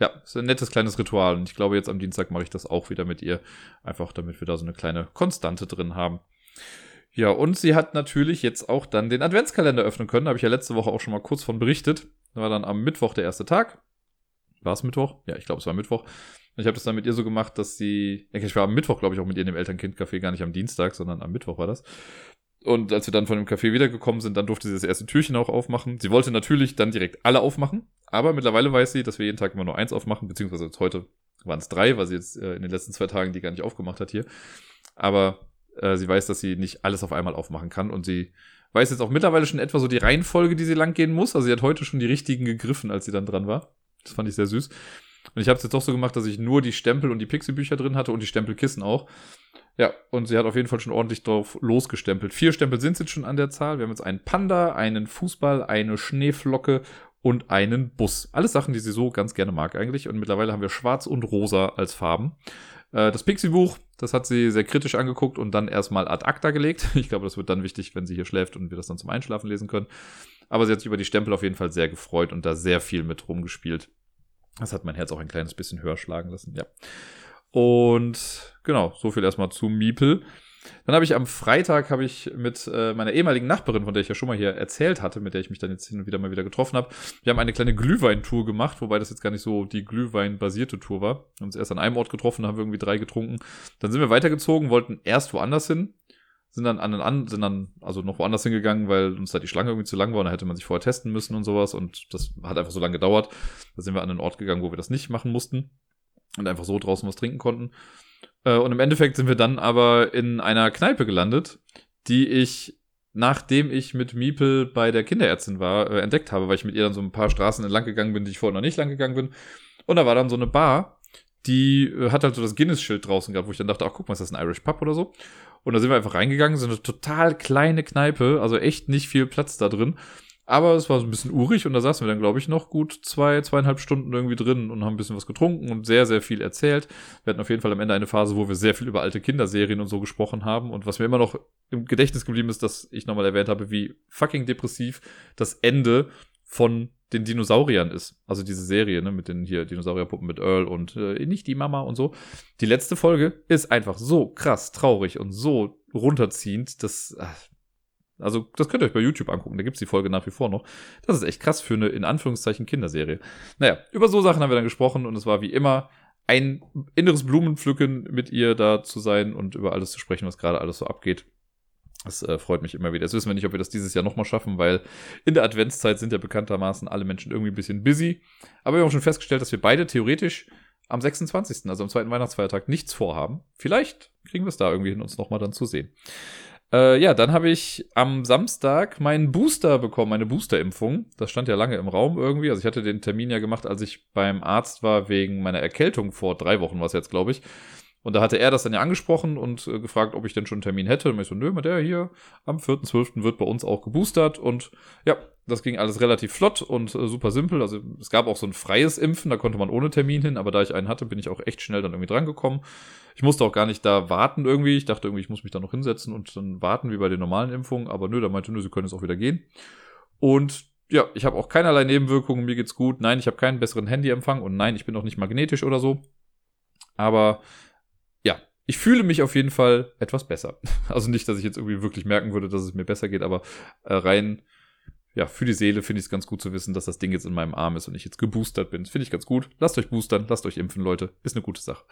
ja, ist ein nettes kleines Ritual. Und ich glaube, jetzt am Dienstag mache ich das auch wieder mit ihr. Einfach damit wir da so eine kleine Konstante drin haben. Ja, und sie hat natürlich jetzt auch dann den Adventskalender öffnen können. Habe ich ja letzte Woche auch schon mal kurz von berichtet. Da war dann am Mittwoch der erste Tag. War es Mittwoch? Ja, ich glaube, es war Mittwoch. Ich habe das dann mit ihr so gemacht, dass sie. Ich war am Mittwoch, glaube ich, auch mit ihr in dem Eltern-Kind-Café, gar nicht am Dienstag, sondern am Mittwoch war das. Und als wir dann von dem Café wiedergekommen sind, dann durfte sie das erste Türchen auch aufmachen. Sie wollte natürlich dann direkt alle aufmachen, aber mittlerweile weiß sie, dass wir jeden Tag immer nur eins aufmachen, beziehungsweise jetzt heute waren es drei, weil sie jetzt äh, in den letzten zwei Tagen die gar nicht aufgemacht hat hier. Aber äh, sie weiß, dass sie nicht alles auf einmal aufmachen kann und sie weiß jetzt auch mittlerweile schon etwa so die Reihenfolge, die sie lang gehen muss. Also sie hat heute schon die richtigen gegriffen, als sie dann dran war. Das fand ich sehr süß. Und ich habe es jetzt doch so gemacht, dass ich nur die Stempel und die Pixie-Bücher drin hatte und die Stempelkissen auch. Ja, und sie hat auf jeden Fall schon ordentlich drauf losgestempelt. Vier Stempel sind jetzt schon an der Zahl. Wir haben jetzt einen Panda, einen Fußball, eine Schneeflocke und einen Bus. Alles Sachen, die sie so ganz gerne mag eigentlich. Und mittlerweile haben wir schwarz und rosa als Farben. Äh, das Pixie-Buch, das hat sie sehr kritisch angeguckt und dann erstmal ad acta gelegt. Ich glaube, das wird dann wichtig, wenn sie hier schläft und wir das dann zum Einschlafen lesen können. Aber sie hat sich über die Stempel auf jeden Fall sehr gefreut und da sehr viel mit rumgespielt. Das hat mein Herz auch ein kleines bisschen höher schlagen lassen, ja. Und genau, so viel erstmal zu Miepel. Dann habe ich am Freitag habe ich mit äh, meiner ehemaligen Nachbarin, von der ich ja schon mal hier erzählt hatte, mit der ich mich dann jetzt hin und wieder mal wieder getroffen habe, wir haben eine kleine Glühweintour gemacht, wobei das jetzt gar nicht so die Glühwein-basierte Tour war. Wir haben uns erst an einem Ort getroffen, haben wir irgendwie drei getrunken. Dann sind wir weitergezogen, wollten erst woanders hin, sind dann an an, sind dann also noch woanders hingegangen, weil uns da die Schlange irgendwie zu lang war und da hätte man sich vorher testen müssen und sowas und das hat einfach so lange gedauert. Da sind wir an einen Ort gegangen, wo wir das nicht machen mussten und einfach so draußen was trinken konnten. Äh, und im Endeffekt sind wir dann aber in einer Kneipe gelandet, die ich, nachdem ich mit Miepel bei der Kinderärztin war, äh, entdeckt habe, weil ich mit ihr dann so ein paar Straßen entlang gegangen bin, die ich vorher noch nicht lang gegangen bin. Und da war dann so eine Bar, die äh, hat halt so das Guinness-Schild draußen gehabt, wo ich dann dachte, ach guck mal, ist das ein Irish Pub oder so? Und da sind wir einfach reingegangen, so eine total kleine Kneipe, also echt nicht viel Platz da drin. Aber es war so ein bisschen urig und da saßen wir dann, glaube ich, noch gut zwei, zweieinhalb Stunden irgendwie drin und haben ein bisschen was getrunken und sehr, sehr viel erzählt. Wir hatten auf jeden Fall am Ende eine Phase, wo wir sehr viel über alte Kinderserien und so gesprochen haben. Und was mir immer noch im Gedächtnis geblieben ist, dass ich nochmal erwähnt habe, wie fucking depressiv das Ende von den Dinosauriern ist. Also diese Serie, ne, mit den hier Dinosaurierpuppen mit Earl und äh, nicht die Mama und so. Die letzte Folge ist einfach so krass traurig und so runterziehend, dass ach, also, das könnt ihr euch bei YouTube angucken, da gibt's die Folge nach wie vor noch. Das ist echt krass für eine, in Anführungszeichen, Kinderserie. Naja, über so Sachen haben wir dann gesprochen und es war wie immer ein inneres Blumenpflücken mit ihr da zu sein und über alles zu sprechen, was gerade alles so abgeht. Das äh, freut mich immer wieder. Jetzt wissen wir nicht, ob wir das dieses Jahr nochmal schaffen, weil in der Adventszeit sind ja bekanntermaßen alle Menschen irgendwie ein bisschen busy. Aber wir haben schon festgestellt, dass wir beide theoretisch am 26., also am zweiten Weihnachtsfeiertag, nichts vorhaben. Vielleicht kriegen wir es da irgendwie hin, uns nochmal dann zu sehen. Äh, ja, dann habe ich am Samstag meinen Booster bekommen, meine Boosterimpfung. Das stand ja lange im Raum irgendwie. Also ich hatte den Termin ja gemacht, als ich beim Arzt war wegen meiner Erkältung vor drei Wochen, was jetzt, glaube ich. Und da hatte er das dann ja angesprochen und äh, gefragt, ob ich denn schon einen Termin hätte. Und ich so, nö, der hier am 4.12. wird bei uns auch geboostert. Und ja, das ging alles relativ flott und äh, super simpel. Also es gab auch so ein freies Impfen, da konnte man ohne Termin hin, aber da ich einen hatte, bin ich auch echt schnell dann irgendwie drangekommen. Ich musste auch gar nicht da warten irgendwie. Ich dachte irgendwie, ich muss mich da noch hinsetzen und dann warten wie bei den normalen Impfungen. Aber nö, da meinte, nö, sie können jetzt auch wieder gehen. Und ja, ich habe auch keinerlei Nebenwirkungen, mir geht's gut. Nein, ich habe keinen besseren Handyempfang und nein, ich bin auch nicht magnetisch oder so. Aber ich fühle mich auf jeden Fall etwas besser. Also nicht, dass ich jetzt irgendwie wirklich merken würde, dass es mir besser geht, aber äh, rein ja, für die Seele finde ich es ganz gut zu wissen, dass das Ding jetzt in meinem Arm ist und ich jetzt geboostert bin. Das finde ich ganz gut. Lasst euch boostern, lasst euch impfen, Leute. Ist eine gute Sache.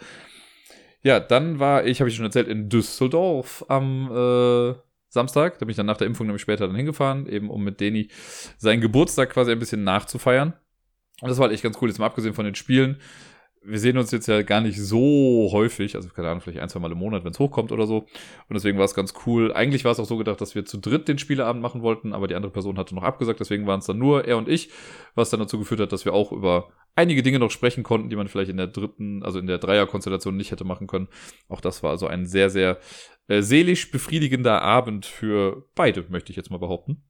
Ja, dann war ich, habe ich schon erzählt, in Düsseldorf am äh, Samstag. Da bin ich dann nach der Impfung nämlich später dann hingefahren, eben um mit Deni seinen Geburtstag quasi ein bisschen nachzufeiern. Und das war halt echt ganz cool, jetzt mal abgesehen von den Spielen wir sehen uns jetzt ja gar nicht so häufig, also keine Ahnung, vielleicht ein, zwei Mal im Monat, wenn es hochkommt oder so. Und deswegen war es ganz cool. Eigentlich war es auch so gedacht, dass wir zu dritt den Spieleabend machen wollten, aber die andere Person hatte noch abgesagt, deswegen waren es dann nur er und ich, was dann dazu geführt hat, dass wir auch über einige Dinge noch sprechen konnten, die man vielleicht in der dritten, also in der Dreierkonstellation nicht hätte machen können. Auch das war also ein sehr, sehr äh, seelisch befriedigender Abend für beide, möchte ich jetzt mal behaupten.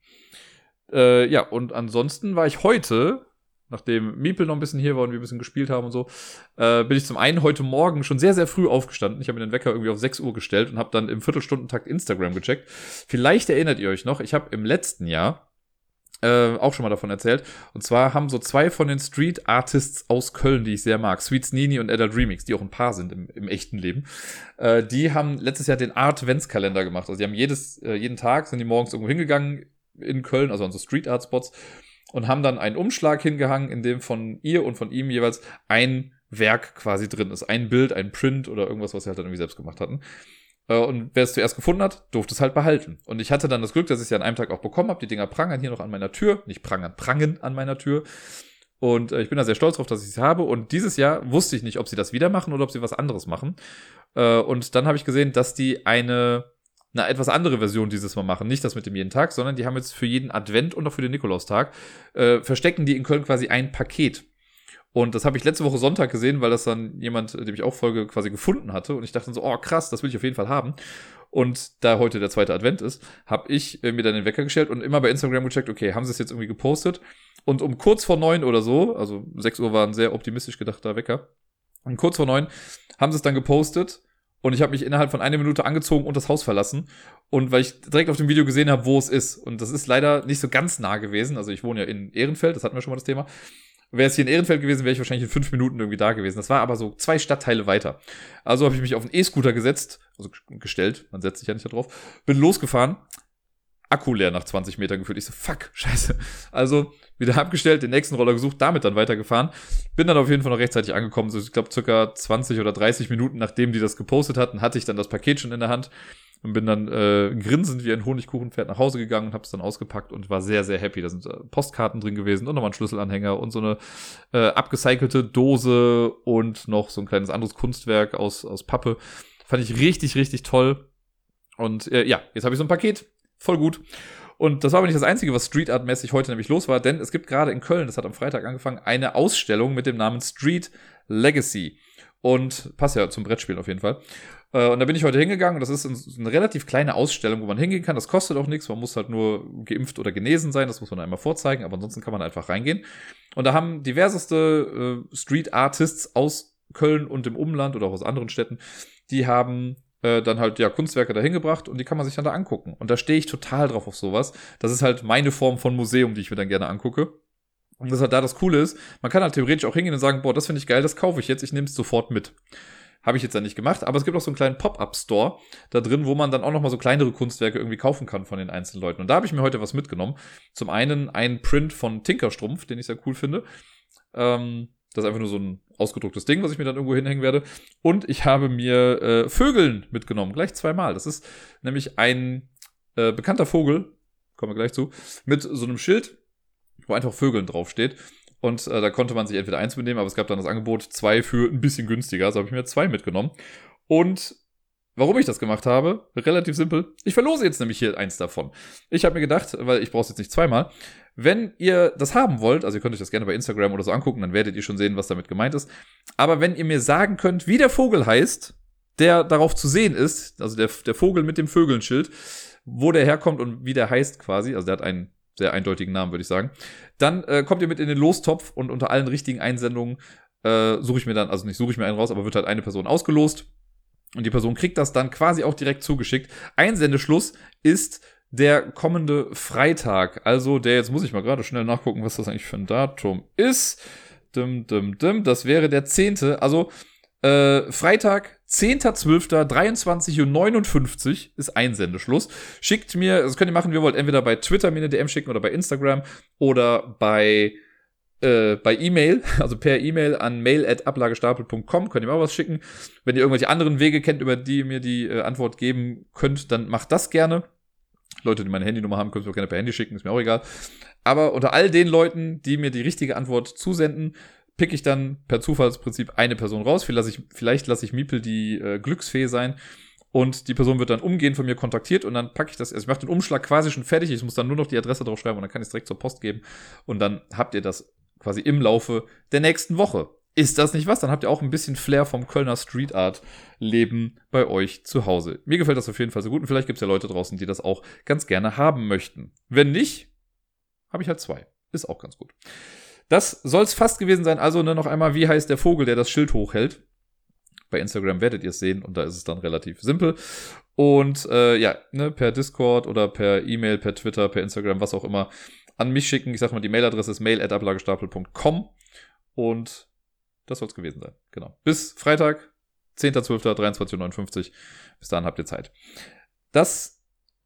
Äh, ja, und ansonsten war ich heute nachdem Miepel noch ein bisschen hier war und wir ein bisschen gespielt haben und so, äh, bin ich zum einen heute Morgen schon sehr, sehr früh aufgestanden. Ich habe mir den Wecker irgendwie auf 6 Uhr gestellt und habe dann im Viertelstundentakt Instagram gecheckt. Vielleicht erinnert ihr euch noch, ich habe im letzten Jahr äh, auch schon mal davon erzählt. Und zwar haben so zwei von den Street Artists aus Köln, die ich sehr mag, Sweets Nini und Adult Remix, die auch ein Paar sind im, im echten Leben, äh, die haben letztes Jahr den Art Ventskalender gemacht. Also die haben jedes, äh, jeden Tag sind die morgens irgendwo hingegangen in Köln, also an so Street Art Spots und haben dann einen Umschlag hingehangen, in dem von ihr und von ihm jeweils ein Werk quasi drin ist. Ein Bild, ein Print oder irgendwas, was sie halt dann irgendwie selbst gemacht hatten. Äh, und wer es zuerst gefunden hat, durfte es halt behalten. Und ich hatte dann das Glück, dass ich es ja an einem Tag auch bekommen habe. Die Dinger prangern hier noch an meiner Tür. Nicht prangern, prangen an meiner Tür. Und äh, ich bin da sehr stolz drauf, dass ich es habe. Und dieses Jahr wusste ich nicht, ob sie das wieder machen oder ob sie was anderes machen. Äh, und dann habe ich gesehen, dass die eine eine etwas andere Version dieses Mal machen. Nicht das mit dem jeden Tag, sondern die haben jetzt für jeden Advent und auch für den Nikolaustag, äh, verstecken die in Köln quasi ein Paket. Und das habe ich letzte Woche Sonntag gesehen, weil das dann jemand, dem ich auch folge, quasi gefunden hatte. Und ich dachte so, oh krass, das will ich auf jeden Fall haben. Und da heute der zweite Advent ist, habe ich äh, mir dann den Wecker gestellt und immer bei Instagram gecheckt, okay, haben sie es jetzt irgendwie gepostet? Und um kurz vor neun oder so, also sechs Uhr war ein sehr optimistisch gedachter Wecker, und kurz vor neun haben sie es dann gepostet und ich habe mich innerhalb von einer Minute angezogen und das Haus verlassen. Und weil ich direkt auf dem Video gesehen habe, wo es ist. Und das ist leider nicht so ganz nah gewesen. Also ich wohne ja in Ehrenfeld, das hatten wir schon mal das Thema. Wäre es hier in Ehrenfeld gewesen, wäre ich wahrscheinlich in fünf Minuten irgendwie da gewesen. Das war aber so zwei Stadtteile weiter. Also habe ich mich auf einen E-Scooter gesetzt, also gestellt, man setzt sich ja nicht da drauf, bin losgefahren, Akku leer nach 20 Metern gefühlt. Ich so, fuck, scheiße. Also wieder abgestellt, den nächsten Roller gesucht, damit dann weitergefahren. Bin dann auf jeden Fall noch rechtzeitig angekommen. So, ich glaube, circa 20 oder 30 Minuten, nachdem die das gepostet hatten, hatte ich dann das Paket schon in der Hand und bin dann äh, grinsend wie ein Honigkuchenpferd nach Hause gegangen und habe es dann ausgepackt und war sehr, sehr happy. Da sind äh, Postkarten drin gewesen und nochmal ein Schlüsselanhänger und so eine äh, abgecycelte Dose und noch so ein kleines anderes Kunstwerk aus, aus Pappe. Fand ich richtig, richtig toll. Und äh, ja, jetzt habe ich so ein Paket voll gut. Und das war aber nicht das Einzige, was Street Art mäßig heute nämlich los war, denn es gibt gerade in Köln, das hat am Freitag angefangen, eine Ausstellung mit dem Namen Street Legacy. Und passt ja zum Brettspielen auf jeden Fall. Äh, und da bin ich heute hingegangen und das ist eine relativ kleine Ausstellung, wo man hingehen kann. Das kostet auch nichts, man muss halt nur geimpft oder genesen sein, das muss man einmal vorzeigen, aber ansonsten kann man einfach reingehen. Und da haben diverseste äh, Street Artists aus Köln und dem Umland oder auch aus anderen Städten, die haben äh, dann halt ja Kunstwerke dahin gebracht und die kann man sich dann da angucken. Und da stehe ich total drauf auf sowas. Das ist halt meine Form von Museum, die ich mir dann gerne angucke. Und das halt da das Coole ist, man kann halt theoretisch auch hingehen und sagen, boah, das finde ich geil, das kaufe ich jetzt, ich nehme es sofort mit. Habe ich jetzt dann nicht gemacht, aber es gibt auch so einen kleinen Pop-Up-Store da drin, wo man dann auch nochmal so kleinere Kunstwerke irgendwie kaufen kann von den einzelnen Leuten. Und da habe ich mir heute was mitgenommen. Zum einen ein Print von Tinkerstrumpf, den ich sehr cool finde. Ähm, das ist einfach nur so ein ausgedrucktes Ding, was ich mir dann irgendwo hinhängen werde. Und ich habe mir äh, Vögeln mitgenommen, gleich zweimal. Das ist nämlich ein äh, bekannter Vogel, kommen wir gleich zu, mit so einem Schild, wo einfach Vögeln draufsteht. Und äh, da konnte man sich entweder eins mitnehmen, aber es gab dann das Angebot, zwei für ein bisschen günstiger. Also habe ich mir zwei mitgenommen. Und Warum ich das gemacht habe? Relativ simpel. Ich verlose jetzt nämlich hier eins davon. Ich habe mir gedacht, weil ich brauche es jetzt nicht zweimal, wenn ihr das haben wollt, also ihr könnt euch das gerne bei Instagram oder so angucken, dann werdet ihr schon sehen, was damit gemeint ist. Aber wenn ihr mir sagen könnt, wie der Vogel heißt, der darauf zu sehen ist, also der, der Vogel mit dem Vögelnschild, wo der herkommt und wie der heißt quasi, also der hat einen sehr eindeutigen Namen, würde ich sagen, dann äh, kommt ihr mit in den Lostopf und unter allen richtigen Einsendungen äh, suche ich mir dann, also nicht suche ich mir einen raus, aber wird halt eine Person ausgelost und die Person kriegt das dann quasi auch direkt zugeschickt. Einsendeschluss ist der kommende Freitag. Also der, jetzt muss ich mal gerade schnell nachgucken, was das eigentlich für ein Datum ist. Dim, dim, dim. Das wäre der 10. Also äh, Freitag, 10.12., Uhr ist Einsendeschluss. Schickt mir, das könnt ihr machen, wie ihr wollt, entweder bei Twitter mir eine DM schicken oder bei Instagram oder bei äh, bei E-Mail, also per E-Mail an mail.ablagestapel.com, könnt ihr mir auch was schicken. Wenn ihr irgendwelche anderen Wege kennt, über die ihr mir die äh, Antwort geben könnt, dann macht das gerne. Leute, die meine Handynummer haben, könnt ihr mir auch gerne per Handy schicken, ist mir auch egal. Aber unter all den Leuten, die mir die richtige Antwort zusenden, pick ich dann per Zufallsprinzip eine Person raus. Vielleicht lasse ich, vielleicht lasse ich Miepel die äh, Glücksfee sein. Und die Person wird dann umgehend von mir kontaktiert und dann packe ich das, also ich mache den Umschlag quasi schon fertig. Ich muss dann nur noch die Adresse drauf schreiben und dann kann ich es direkt zur Post geben. Und dann habt ihr das quasi im Laufe der nächsten Woche. Ist das nicht was? Dann habt ihr auch ein bisschen Flair vom Kölner Street Art Leben bei euch zu Hause. Mir gefällt das auf jeden Fall so gut und vielleicht gibt es ja Leute draußen, die das auch ganz gerne haben möchten. Wenn nicht, habe ich halt zwei. Ist auch ganz gut. Das soll es fast gewesen sein. Also ne, noch einmal, wie heißt der Vogel, der das Schild hochhält? Bei Instagram werdet ihr es sehen und da ist es dann relativ simpel. Und äh, ja, ne, per Discord oder per E-Mail, per Twitter, per Instagram, was auch immer, an mich schicken. Ich sag mal, die Mailadresse ist mail.ablagestapel.com und das soll es gewesen sein. Genau. Bis Freitag, 10.12.23.59 Uhr. Bis dahin habt ihr Zeit. Das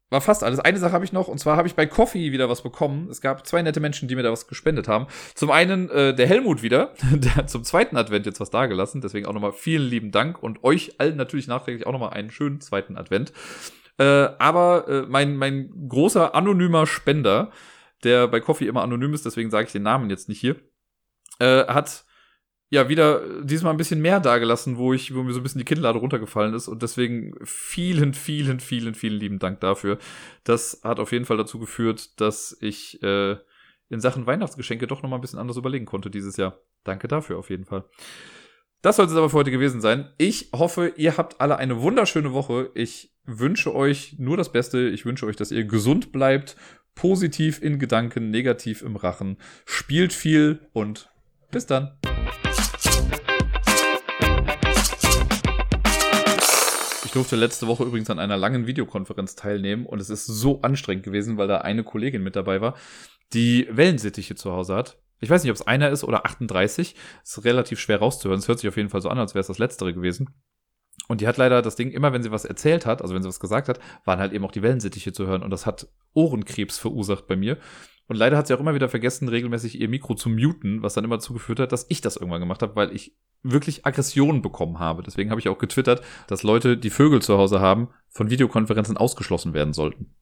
war fast alles. Eine Sache habe ich noch, und zwar habe ich bei Coffee wieder was bekommen. Es gab zwei nette Menschen, die mir da was gespendet haben. Zum einen äh, der Helmut wieder, der hat zum zweiten Advent jetzt was dagelassen. Deswegen auch nochmal vielen lieben Dank und euch allen natürlich nachträglich auch nochmal einen schönen zweiten Advent. Äh, aber äh, mein, mein großer anonymer Spender, der bei Coffee immer anonym ist, deswegen sage ich den Namen jetzt nicht hier, äh, hat ja wieder diesmal ein bisschen mehr dagelassen, wo ich, wo mir so ein bisschen die Kinnlade runtergefallen ist und deswegen vielen, vielen, vielen, vielen lieben Dank dafür. Das hat auf jeden Fall dazu geführt, dass ich äh, in Sachen Weihnachtsgeschenke doch nochmal ein bisschen anders überlegen konnte dieses Jahr. Danke dafür auf jeden Fall. Das sollte es aber für heute gewesen sein. Ich hoffe, ihr habt alle eine wunderschöne Woche. Ich wünsche euch nur das Beste. Ich wünsche euch, dass ihr gesund bleibt positiv in Gedanken, negativ im Rachen. Spielt viel und bis dann. Durfte letzte Woche übrigens an einer langen Videokonferenz teilnehmen und es ist so anstrengend gewesen, weil da eine Kollegin mit dabei war, die Wellensittiche zu Hause hat. Ich weiß nicht, ob es einer ist oder 38. Das ist relativ schwer rauszuhören. Es hört sich auf jeden Fall so an, als wäre es das letztere gewesen. Und die hat leider das Ding, immer wenn sie was erzählt hat, also wenn sie was gesagt hat, waren halt eben auch die Wellensittiche zu hören. Und das hat Ohrenkrebs verursacht bei mir. Und leider hat sie auch immer wieder vergessen, regelmäßig ihr Mikro zu muten, was dann immer zugeführt hat, dass ich das irgendwann gemacht habe, weil ich wirklich Aggressionen bekommen habe. Deswegen habe ich auch getwittert, dass Leute, die Vögel zu Hause haben, von Videokonferenzen ausgeschlossen werden sollten.